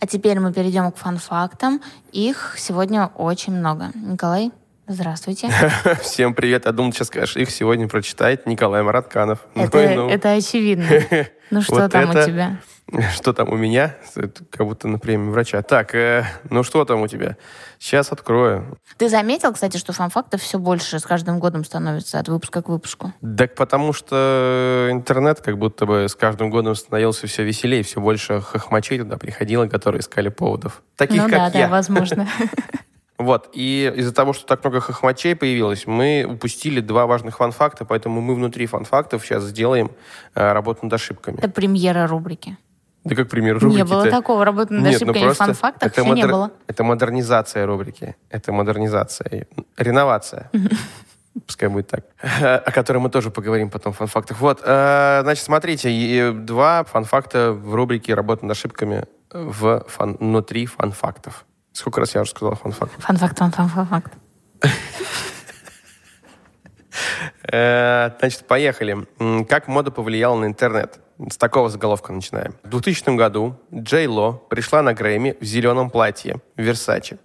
А теперь мы перейдем к фан-фактам. Их сегодня очень много. Николай, здравствуйте. [laughs] Всем привет. Я думал, сейчас скажешь, их сегодня прочитает Николай Маратканов. [laughs] Это, ну, это очевидно. [laughs] Ну что вот там это... у тебя? Что там у меня? Как будто на премии врача. Так, э, ну что там у тебя? Сейчас открою. Ты заметил, кстати, что фан-фактов все больше с каждым годом становится от выпуска к выпуску? Так потому что интернет как будто бы с каждым годом становился все веселее, все больше хохмачей туда приходило, которые искали поводов. Таких, ну, как да, я. да, возможно. Вот, и из-за того, что так много хохмачей появилось, мы упустили два важных фан-факта, поэтому мы внутри фан-фактов сейчас сделаем э, работу над ошибками. Это премьера рубрики. Да как пример рубрики? Не было такого. Работы над ну ошибками ну в фан-фактах это модер... не было. Это модернизация рубрики. Это модернизация. Реновация. Пускай будет так. О которой мы тоже поговорим потом в fun фактах. Вот, э, значит, смотрите, два fun факта в рубрике «Работа над ошибками» в fun... внутри fun фактов. Сколько раз я уже сказал фан-факт? Фан-факт, фан-факт, фан-факт. Э, значит, поехали. Как мода повлияла на интернет? С такого заголовка начинаем. В 2000 году Джей Ло пришла на Грэмми в зеленом платье Версаче.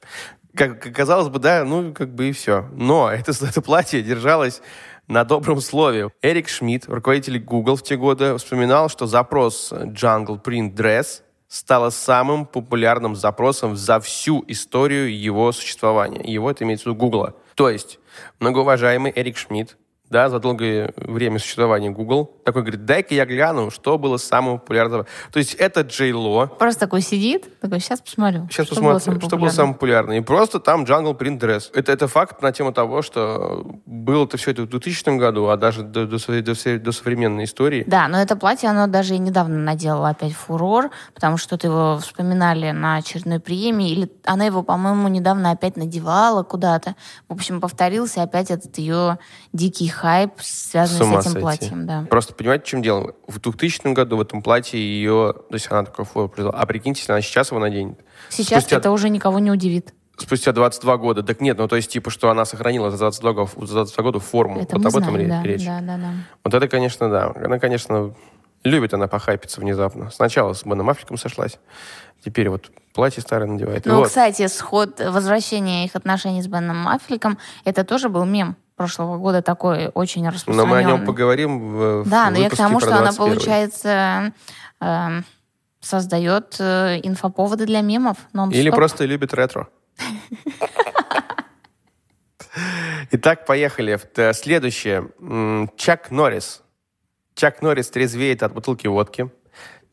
Как казалось бы, да, ну, как бы и все. Но это, [laughs] это платье держалось на добром слове. Эрик Шмидт, руководитель Google в те годы, вспоминал, что запрос Jungle Print Dress стало самым популярным запросом за всю историю его существования. Его это имеется в виду Гугла. То есть, многоуважаемый Эрик Шмидт да, за долгое время существования Google, такой говорит, дай-ка я гляну, что было самым популярным. То есть это Джей Ло. Просто такой сидит, такой, сейчас посмотрю. Сейчас что посмотрю, было что было самым популярным. И просто там Jungle Print Dress. Это, это факт на тему того, что было это все это в 2000 году, а даже до, до, до, до современной истории. Да, но это платье, оно даже и недавно наделало опять фурор, потому что ты его вспоминали на очередной премии, или она его, по-моему, недавно опять надевала куда-то. В общем, повторился опять этот ее дикий хайп, связанный с, с этим сойти. платьем, да. Просто понимаете, в чем дело? В 2000 году в этом платье ее, то есть она такой флор произвела. А прикиньте, если она сейчас его наденет. Сейчас Спустя... это уже никого не удивит. Спустя 22 года. Так нет, ну то есть типа, что она сохранила за 22 года, за 22 года форму. Это вот об этом знаем, да, речь. Да, да, да. Вот это, конечно, да. Она, конечно, любит она похайпиться внезапно. Сначала с Беном Аффлеком сошлась, теперь вот платье старое надевает. Ну, вот. кстати, сход возвращения их отношений с Беном Аффлеком, это тоже был мем прошлого года такой очень распространенный. Но мы о нем поговорим в Да, но я к тому, что она, получается, э, создает э, инфоповоды для мемов. Или просто любит ретро. Итак, поехали. Следующее. Чак Норрис. Чак Норрис трезвеет от бутылки водки.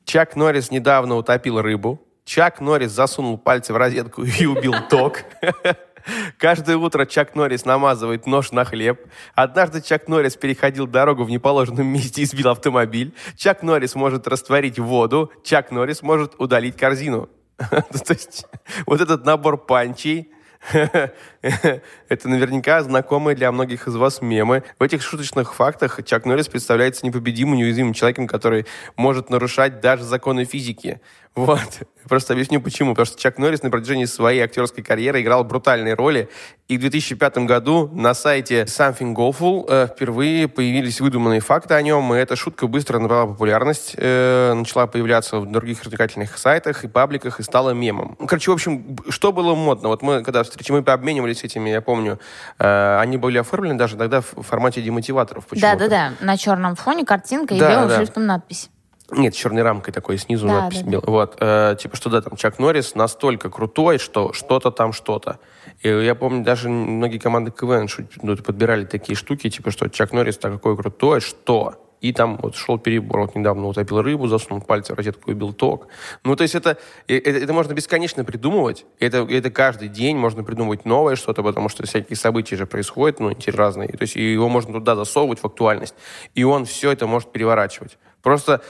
Чак Норрис недавно утопил рыбу. Чак Норрис засунул пальцы в розетку и убил ток. [laughs] Каждое утро Чак Норрис намазывает нож на хлеб. Однажды Чак Норрис переходил дорогу в неположенном месте и сбил автомобиль. Чак Норрис может растворить воду. Чак Норрис может удалить корзину. [laughs] То есть вот этот набор панчей, [laughs] это наверняка знакомые для многих из вас мемы. В этих шуточных фактах Чак Норрис представляется непобедимым, неуязвимым человеком, который может нарушать даже законы физики. Вот. Просто объясню почему. Потому что Чак Норрис на протяжении своей актерской карьеры играл брутальные роли. И в 2005 году на сайте Something Awful э, впервые появились выдуманные факты о нем. И эта шутка быстро набрала популярность, э, начала появляться в других развлекательных сайтах и пабликах и стала мемом. Короче, в общем, что было модно? Вот мы, когда встречали, мы обменивались этими, я помню, э, они были оформлены даже тогда в формате демотиваторов. Да-да-да, на черном фоне картинка да, и белым да. шрифтом надпись. Нет, черной рамкой такой снизу да, надпись да, да. Вот, э, типа, что да, там Чак Норрис настолько крутой, что что-то там что-то. И я помню, даже многие команды КВН ну, подбирали такие штуки, типа, что Чак Норрис такой крутой, что и там вот шел перебор. Вот недавно утопил рыбу, засунул пальцы в розетку и убил ток. Ну, то есть это, это, это можно бесконечно придумывать. Это, это каждый день можно придумывать новое что-то, потому что всякие события же происходят, ну, разные. То есть его можно туда засовывать в актуальность. И он все это может переворачивать. Просто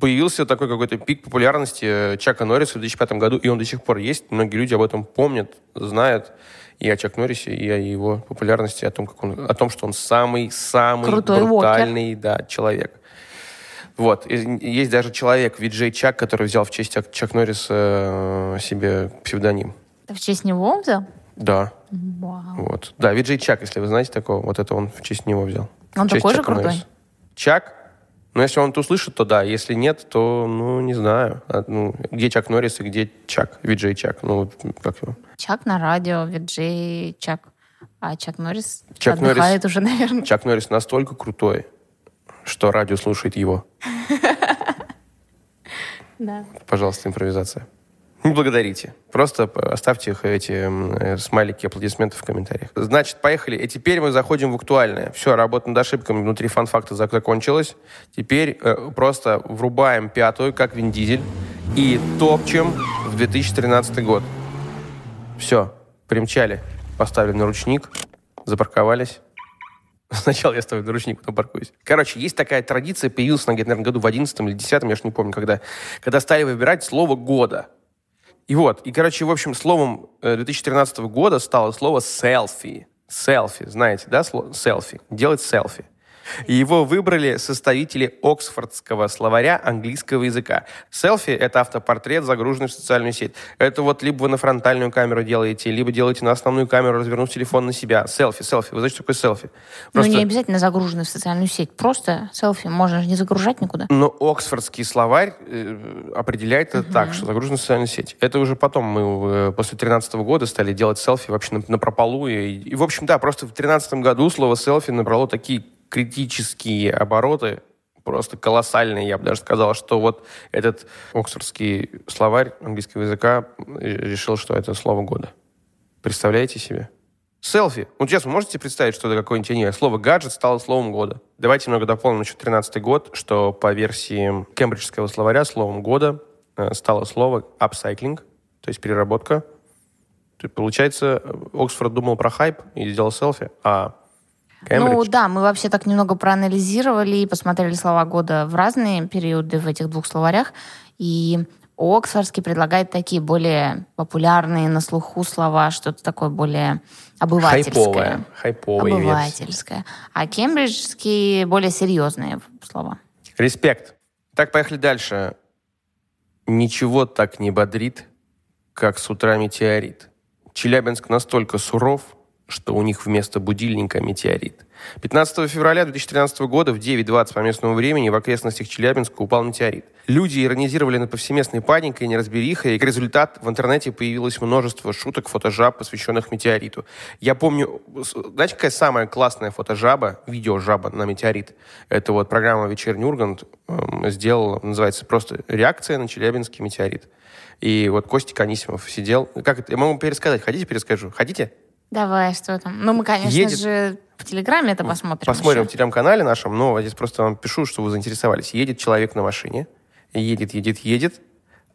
появился такой какой-то пик популярности э, Чака Норриса в 2005 году, и он до сих пор есть. Многие люди об этом помнят, знают и о Чак Норрисе, и о его популярности, о том, как он, о том что он самый-самый брутальный да, человек. Вот. Есть даже человек, Виджей Чак, который взял в честь Чак Норриса э, себе псевдоним. В честь него он взял? Да. Вау. Вот. Да, Виджей Чак, если вы знаете такого, вот это он в честь него взял. Он такой Чака же крутой? Норриса. Чак? Ну, если он это услышит, то да. Если нет, то, ну, не знаю. А, ну, где Чак Норрис и где Чак, Виджей Чак? Ну, как его? Чак на радио, Виджей Чак. А Чак Норрис Чак отдыхает Норрис, уже, наверное. Чак Норрис настолько крутой, что радио слушает его. [laughs] Да. Пожалуйста, импровизация. Не благодарите. Просто оставьте их, эти э, смайлики аплодисментов в комментариях. Значит, поехали. И теперь мы заходим в актуальное. Все, работа над ошибками внутри фан-факта закончилась. Теперь э, просто врубаем пятую, как Вин Дизель, и топчем в 2013 год. Все, примчали. Поставили на ручник, запарковались. [laughs] Сначала я ставлю на ручник, потом паркуюсь. Короче, есть такая традиция, появилась она, наверное, году в 11 или 10 я уж не помню, когда, когда стали выбирать слово года. И вот, и, короче, в общем, словом 2013 э, года стало слово «селфи». Селфи, знаете, да? Селфи. Делать селфи. Его выбрали составители Оксфордского словаря английского языка. Селфи — это автопортрет, загруженный в социальную сеть. Это вот либо вы на фронтальную камеру делаете, либо делаете на основную камеру, развернув телефон на себя. Селфи, селфи. Вы знаете, что такое селфи? Просто... Ну, не обязательно загруженный в социальную сеть. Просто селфи можно же не загружать никуда. Но Оксфордский словарь э, определяет это угу. так, что загруженный в социальную сеть. Это уже потом мы э, после 2013 года стали делать селфи вообще на, на прополу. И, и, в общем, да, просто в 2013 году слово селфи набрало такие критические обороты, просто колоссальные, я бы даже сказал, что вот этот оксфордский словарь английского языка решил, что это слово года. Представляете себе? Селфи. Ну, честно, можете представить, что это какое-нибудь не Слово гаджет стало словом года. Давайте немного дополним еще 13 год, что по версии кембриджского словаря словом года э, стало слово upcycling, то есть переработка. Получается, Оксфорд думал про хайп и сделал селфи, а Кембридж. Ну да, мы вообще так немного проанализировали и посмотрели слова года в разные периоды в этих двух словарях. И Оксфордский предлагает такие более популярные на слуху слова, что-то такое более обывательское. Хайповое. Хайповое обывательское. Версии. А кембриджские более серьезные слова. Респект. Так, поехали дальше. Ничего так не бодрит, как с утра метеорит. Челябинск настолько суров, что у них вместо будильника метеорит. 15 февраля 2013 года в 9.20 по местному времени в окрестностях Челябинска упал метеорит. Люди иронизировали над повсеместной паникой и неразберихой, и как результат в интернете появилось множество шуток, фотожаб, посвященных метеориту. Я помню, знаете, какая самая классная фотожаба, видеожаба на метеорит? Это вот программа «Вечерний Ургант» э, сделала, называется просто «Реакция на Челябинский метеорит». И вот Костик Анисимов сидел. Как это? Я могу пересказать. Хотите, перескажу? Хотите? Давай, что там? Ну, мы, конечно Едет... же, в Телеграме это посмотрим. Посмотрим еще. в Телеграм-канале нашем, но здесь просто вам пишу, что вы заинтересовались. Едет человек на машине, едет, едет, едет,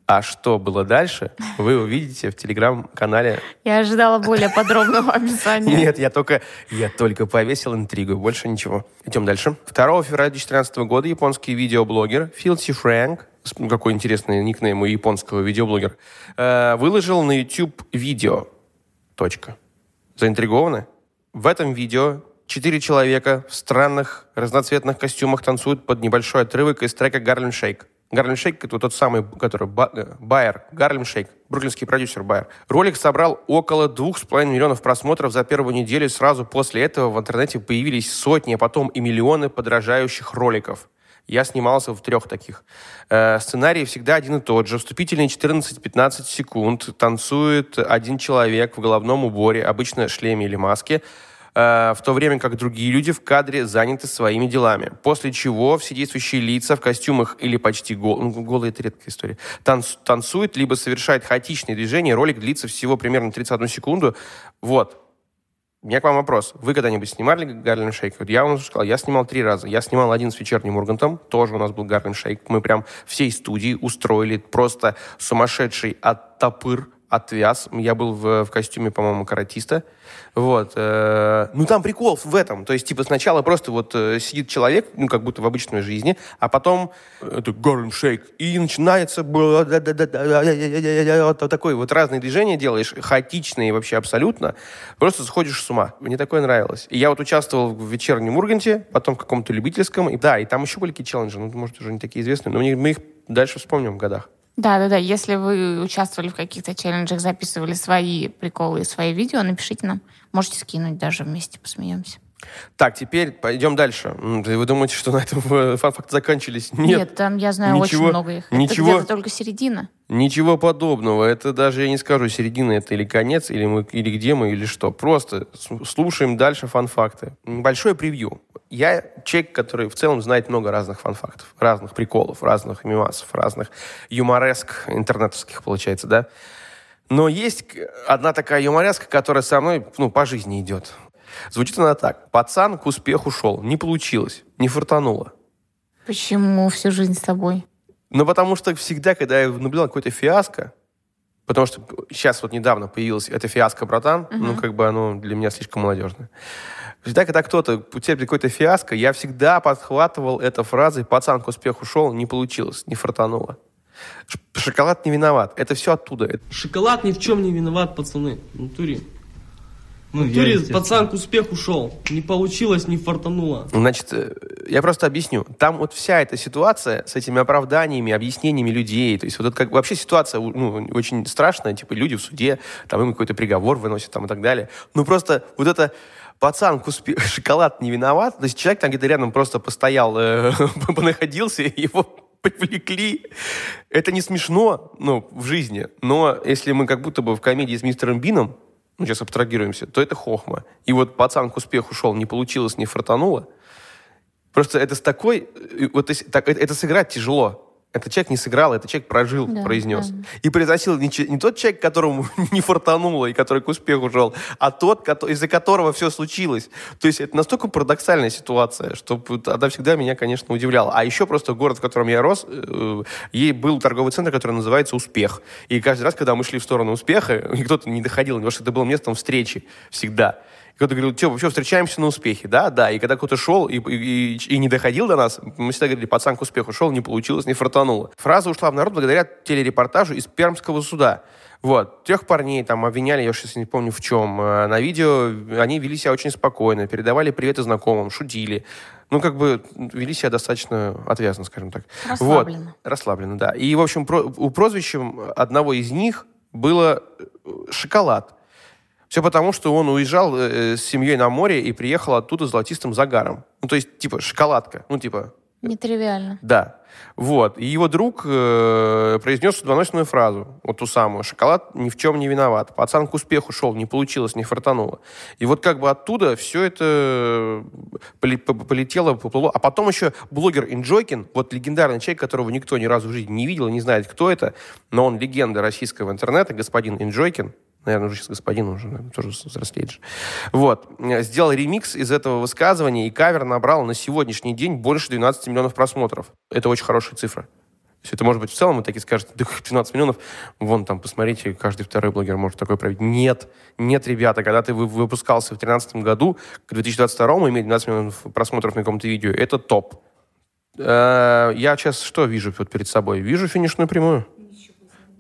а что было дальше, вы увидите в телеграм-канале. Я ожидала более подробного описания. Нет, я только, я только повесил интригу, больше ничего. Идем дальше. 2 февраля 2014 года японский видеоблогер Филси Фрэнк, какой интересный никнейм у японского видеоблогера, э, выложил на YouTube видео. Точка. Заинтригованы? В этом видео четыре человека в странных разноцветных костюмах танцуют под небольшой отрывок из трека «Гарлем Шейк». Гарлем Шейк — это тот самый, который э, Байер, Гарлем Шейк, бруклинский продюсер Байер. Ролик собрал около двух с половиной миллионов просмотров за первую неделю. Сразу после этого в интернете появились сотни, а потом и миллионы подражающих роликов. Я снимался в трех таких. Э, сценарий всегда один и тот же. Вступительные 14-15 секунд. Танцует один человек в головном уборе, обычно шлеме или маске, э, в то время как другие люди в кадре заняты своими делами. После чего все действующие лица в костюмах или почти гол... ну, голые, это редкая история, танц... танцуют, либо совершают хаотичные движения. Ролик длится всего примерно 31 секунду. Вот. У меня к вам вопрос. Вы когда-нибудь снимали Гарлем Шейк? Вот я вам уже сказал, я снимал три раза. Я снимал один с вечерним Ургантом, тоже у нас был Гарлем Шейк. Мы прям всей студии устроили просто сумасшедший оттопыр отвяз. Я был в, в костюме, по-моему, каратиста. Вот. Э, ну, там прикол в этом. То есть, типа, сначала просто вот э, сидит человек, ну, как будто в обычной жизни, а потом это Гарлем Шейк, и начинается вот такой вот разные движения делаешь, хаотичные вообще абсолютно, просто сходишь с ума. Мне такое нравилось. И я вот участвовал в вечернем Урганте, потом в каком-то любительском, и да, и там еще были какие челленджи, ну, может, уже не такие известные, но мы их дальше вспомним в годах. Да, да, да. Если вы участвовали в каких-то челленджах, записывали свои приколы и свои видео, напишите нам. Можете скинуть даже вместе, посмеемся. Так, теперь пойдем дальше. Вы думаете, что на этом э, фан-факты закончились? Нет. Нет, там, я знаю, ничего, очень много их. Ничего, это где-то только середина. Ничего подобного. Это даже, я не скажу, середина это или конец, или, мы, или где мы, или что. Просто слушаем дальше фан-факты. Небольшое превью. Я человек, который в целом знает много разных фан-фактов, разных приколов, разных мимасов, разных юмореск интернетовских, получается, да? Но есть одна такая юмореска, которая со мной ну, по жизни идет. Звучит она так. Пацан к успеху шел. Не получилось. Не фартануло. Почему всю жизнь с тобой? Ну, потому что всегда, когда я наблюдал какой-то фиаско, потому что сейчас вот недавно появилась эта фиаско, братан, uh-huh. ну, как бы оно для меня слишком молодежное. Всегда, когда кто-то потерпит какой-то фиаско, я всегда подхватывал эту фразу «пацан к успеху шел, не получилось, не фартануло». Шоколад не виноват. Это все оттуда. Шоколад ни в чем не виноват, пацаны. В натуре. Ну, в натуре пацан к успеху шел. Не получилось, не фартануло. Значит, э, я просто объясню. Там вот вся эта ситуация с этими оправданиями, объяснениями людей, то есть вот это как вообще ситуация ну, очень страшная, типа люди в суде, там им какой-то приговор выносят там и так далее. Ну просто вот это пацан куспе... [laughs] шоколад не виноват, то есть человек там где-то рядом просто постоял, э, [laughs] понаходился, его [laughs] привлекли. Это не смешно, ну, в жизни, но если мы как будто бы в комедии с мистером Бином, ну, сейчас абстрагируемся, то это хохма. И вот пацан к успеху шел, не получилось, не фартануло. Просто это с такой... Э, вот, это, это сыграть тяжело этот человек не сыграл, этот человек прожил, да, произнес. Да. И произносил не, не тот человек, которому [laughs] не фартануло и который к успеху шел, а тот, из-за которого все случилось. То есть это настолько парадоксальная ситуация, что она всегда меня, конечно, удивляла. А еще просто город, в котором я рос, э, ей был торговый центр, который называется «Успех». И каждый раз, когда мы шли в сторону успеха, [laughs] кто-то не доходил, потому что это было местом встречи всегда кто-то говорил, что, вообще встречаемся на успехе, да, да, и когда кто-то шел и, и, и не доходил до нас, мы всегда говорили, пацан к успеху шел, не получилось, не фартануло. Фраза ушла в народ благодаря телерепортажу из Пермского суда. Вот. Трех парней там обвиняли, я сейчас не помню в чем. Э, на видео они вели себя очень спокойно, передавали приветы знакомым, шутили. Ну, как бы вели себя достаточно отвязно, скажем так. Расслабленно. Вот. Расслабленно, да. И, в общем, про, у прозвищем одного из них было э, «Шоколад». Все потому, что он уезжал э, с семьей на море и приехал оттуда золотистым загаром. Ну, то есть, типа, шоколадка. Ну, типа... Нетривиально. Да. Вот. И его друг э, произнес судьбоносную фразу, вот ту самую. «Шоколад ни в чем не виноват. Пацан к успеху шел, не получилось, не фартануло». И вот как бы оттуда все это полетело, поплыло. А потом еще блогер Инджойкин, вот легендарный человек, которого никто ни разу в жизни не видел, не знает, кто это, но он легенда российского интернета, господин Инджойкин, наверное, уже сейчас господин уже наверное, тоже взрослеет же. Вот. Сделал ремикс из этого высказывания, и кавер набрал на сегодняшний день больше 12 миллионов просмотров. Это очень хорошая цифра. То есть это может быть в целом, вы такие скажете, да 12 миллионов, вон там, посмотрите, каждый второй блогер может такое провести. Нет, нет, ребята, когда ты выпускался в 2013 году, к 2022 иметь 12 миллионов просмотров на каком-то видео, это топ. Э, я сейчас что вижу вот перед собой? Вижу финишную прямую.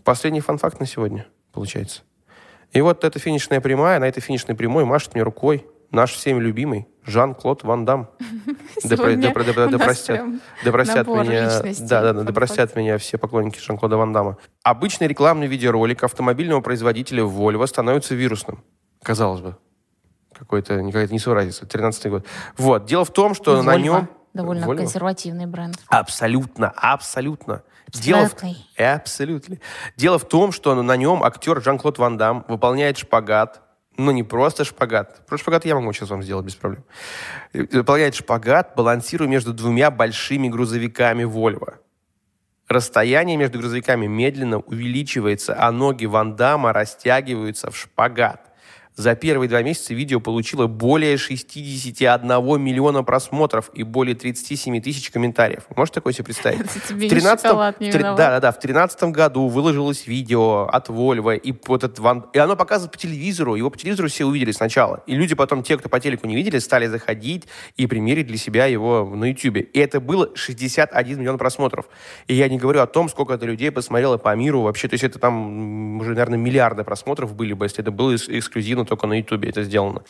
Последний фан-факт на сегодня, получается. И вот эта финишная прямая, на этой финишной прямой машет мне рукой наш всеми любимый Жан-Клод Ван Дам. [laughs] Да простят меня, да, да, да, простят меня все поклонники Жан-Клода Ван Дамма. Обычный рекламный видеоролик автомобильного производителя Volvo становится вирусным. Казалось бы. Какой-то, какая-то несуразица. 13 год. Вот. Дело в том, что на нем... Довольно Volvo? консервативный бренд. Абсолютно, абсолютно. Дело в... Абсолютно. Дело в том, что на нем актер Жан-Клод Ван Дам выполняет шпагат, ну, не просто шпагат. Просто шпагат я могу сейчас вам сделать без проблем. Выполняет шпагат, балансируя между двумя большими грузовиками Volvo. Расстояние между грузовиками медленно увеличивается, а ноги Ван Дамма растягиваются в шпагат. За первые два месяца видео получило более 61 миллиона просмотров и более 37 тысяч комментариев. Можете такое себе представить? [laughs] Это тебе в 13 шоколад не Да, да, да. В 2013 году выложилось видео от Volvo, и, вот этот ван... и оно показывает по телевизору. Его по телевизору все увидели сначала. И люди потом, те, кто по телеку не видели, стали заходить и примерить для себя его на YouTube. И это было 61 миллион просмотров. И я не говорю о том, сколько это людей посмотрело по миру вообще. То есть это там уже, наверное, миллиарды просмотров были бы, если это было эксклюзивно только на Ютубе это сделано.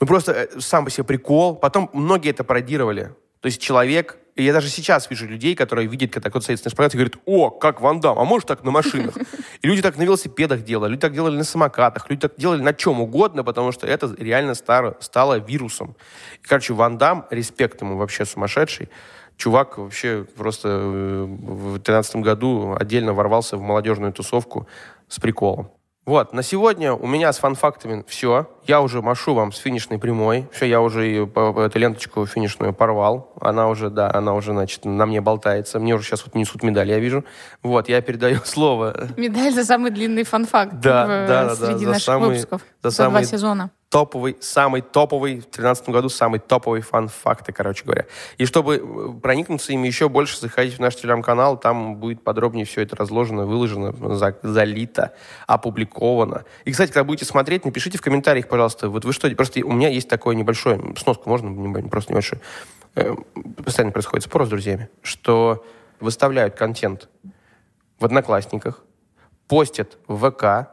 Ну, просто э, сам по себе прикол. Потом многие это пародировали. То есть человек, и я даже сейчас вижу людей, которые видят, когда кто-то стоит на шпагате и говорят, о, как Ван Дам, а может так на машинах? [laughs] И люди так на велосипедах делали, люди так делали на самокатах, люди так делали на чем угодно, потому что это реально стало, стало вирусом. И, короче, Ван Дам, респект ему вообще сумасшедший, чувак вообще просто э, в 2013 году отдельно ворвался в молодежную тусовку с приколом. Вот, на сегодня у меня с фан-фактами все. Я уже машу вам с финишной прямой. Все, я уже эту ленточку финишную порвал. Она уже, да, она уже, значит, на мне болтается. Мне уже сейчас вот несут медаль, я вижу. Вот, я передаю [laughs] слово. Медаль за самый длинный фан-факт да, в, да, да, среди да, наших самый, выпусков. За, за самый, два сезона топовый, самый топовый, в 2013 году самый топовый фан-факты, короче говоря. И чтобы э, проникнуться ими еще больше, заходите в наш телеграм-канал, там будет подробнее все это разложено, выложено, за, залито, опубликовано. И, кстати, когда будете смотреть, напишите в комментариях, пожалуйста, вот вы что, просто у меня есть такое небольшое, сноску можно, просто небольшое, э, постоянно происходит спор с друзьями, что выставляют контент в Одноклассниках, постят в ВК,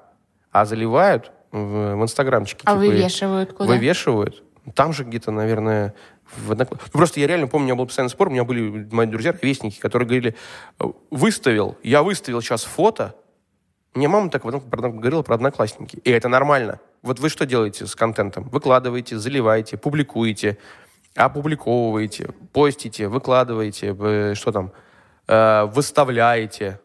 а заливают в, в инстаграмчике. А типа, вывешивают куда? Вывешивают. Там же где-то, наверное, в однокласс... Ну, просто я реально помню, у меня был постоянный спор, у меня были мои друзья, ровесники, которые говорили, выставил, я выставил сейчас фото, мне мама так говорила про одноклассники, и это нормально. Вот вы что делаете с контентом? Выкладываете, заливаете, публикуете, опубликовываете, постите, выкладываете, что там, э, выставляете.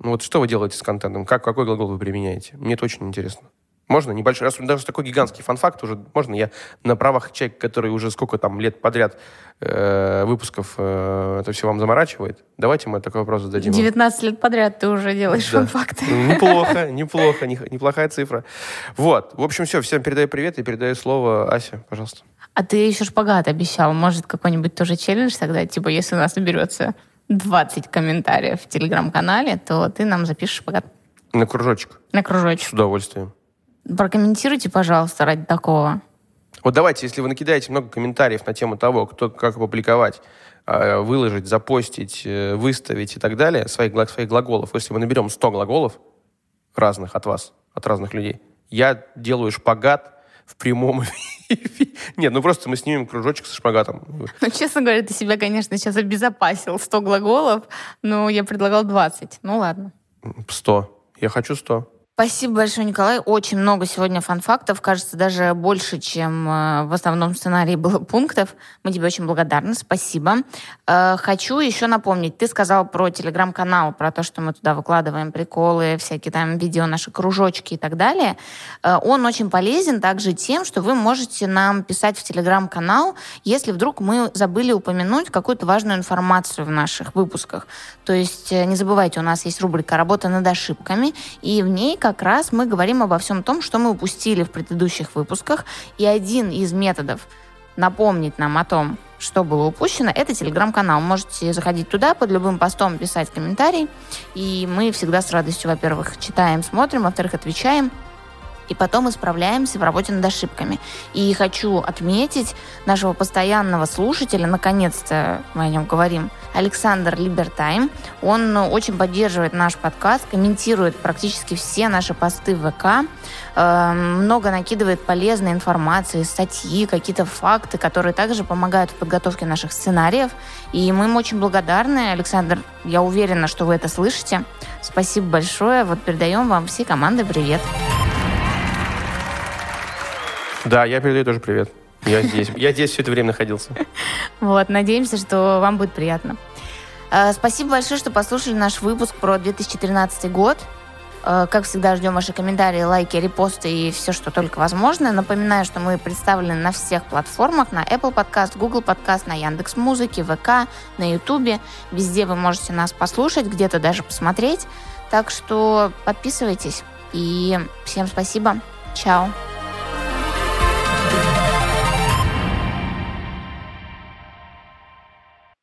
Ну вот что вы делаете с контентом? Как, какой глагол вы применяете? Мне это очень интересно. Можно небольшой, раз даже такой гигантский фан-факт уже, можно я на правах человека, который уже сколько там лет подряд э, выпусков э, это все вам заморачивает, давайте мы такой вопрос зададим. 19 лет подряд ты уже делаешь да. фан-факты. Неплохо, [laughs] неплохо, неплохая цифра. Вот, в общем, все, всем передаю привет и передаю слово Асе, пожалуйста. А ты еще шпагат обещал, может какой-нибудь тоже челлендж тогда, типа если у нас наберется 20 комментариев в телеграм-канале, то ты нам запишешь пока... На кружочек. На кружочек. С удовольствием. Прокомментируйте, пожалуйста, ради такого. Вот давайте, если вы накидаете много комментариев на тему того, кто, как опубликовать, а, выложить, запостить, э, выставить и так далее, своих, своих глаголов, если мы наберем 100 глаголов разных от вас, от разных людей, я делаю шпагат в прямом. [laughs] [laughs] Нет, ну просто мы снимем кружочек со шпагатом. Ну, честно говоря, ты себя, конечно, сейчас обезопасил 100 глаголов, но я предлагал 20. Ну, ладно. 100. Я хочу 100. Спасибо большое, Николай. Очень много сегодня фан-фактов. Кажется, даже больше, чем э, в основном сценарии было пунктов. Мы тебе очень благодарны. Спасибо. Э, хочу еще напомнить. Ты сказал про телеграм-канал, про то, что мы туда выкладываем приколы, всякие там видео, наши кружочки и так далее. Э, он очень полезен также тем, что вы можете нам писать в телеграм-канал, если вдруг мы забыли упомянуть какую-то важную информацию в наших выпусках. То есть не забывайте, у нас есть рубрика «Работа над ошибками», и в ней, как раз мы говорим обо всем том, что мы упустили в предыдущих выпусках. И один из методов напомнить нам о том, что было упущено, это телеграм-канал. Можете заходить туда, под любым постом писать комментарий. И мы всегда с радостью, во-первых, читаем, смотрим, во-вторых, отвечаем и потом исправляемся в работе над ошибками. И хочу отметить нашего постоянного слушателя, наконец-то мы о нем говорим, Александр Либертайм. Он очень поддерживает наш подкаст, комментирует практически все наши посты в ВК, э, много накидывает полезной информации, статьи, какие-то факты, которые также помогают в подготовке наших сценариев. И мы ему очень благодарны. Александр, я уверена, что вы это слышите. Спасибо большое. Вот передаем вам всей команды привет. Да, я передаю тоже привет. Я здесь. Я здесь все это время находился. [laughs] Вот, надеемся, что вам будет приятно. Э, спасибо большое, что послушали наш выпуск про 2013 год. Э, как всегда, ждем ваши комментарии, лайки, репосты и все, что только возможно. Напоминаю, что мы представлены на всех платформах, на Apple Podcast, Google Podcast, на Яндекс Музыке, ВК, на Ютубе. Везде вы можете нас послушать, где-то даже посмотреть. Так что подписывайтесь. И всем спасибо. Чао.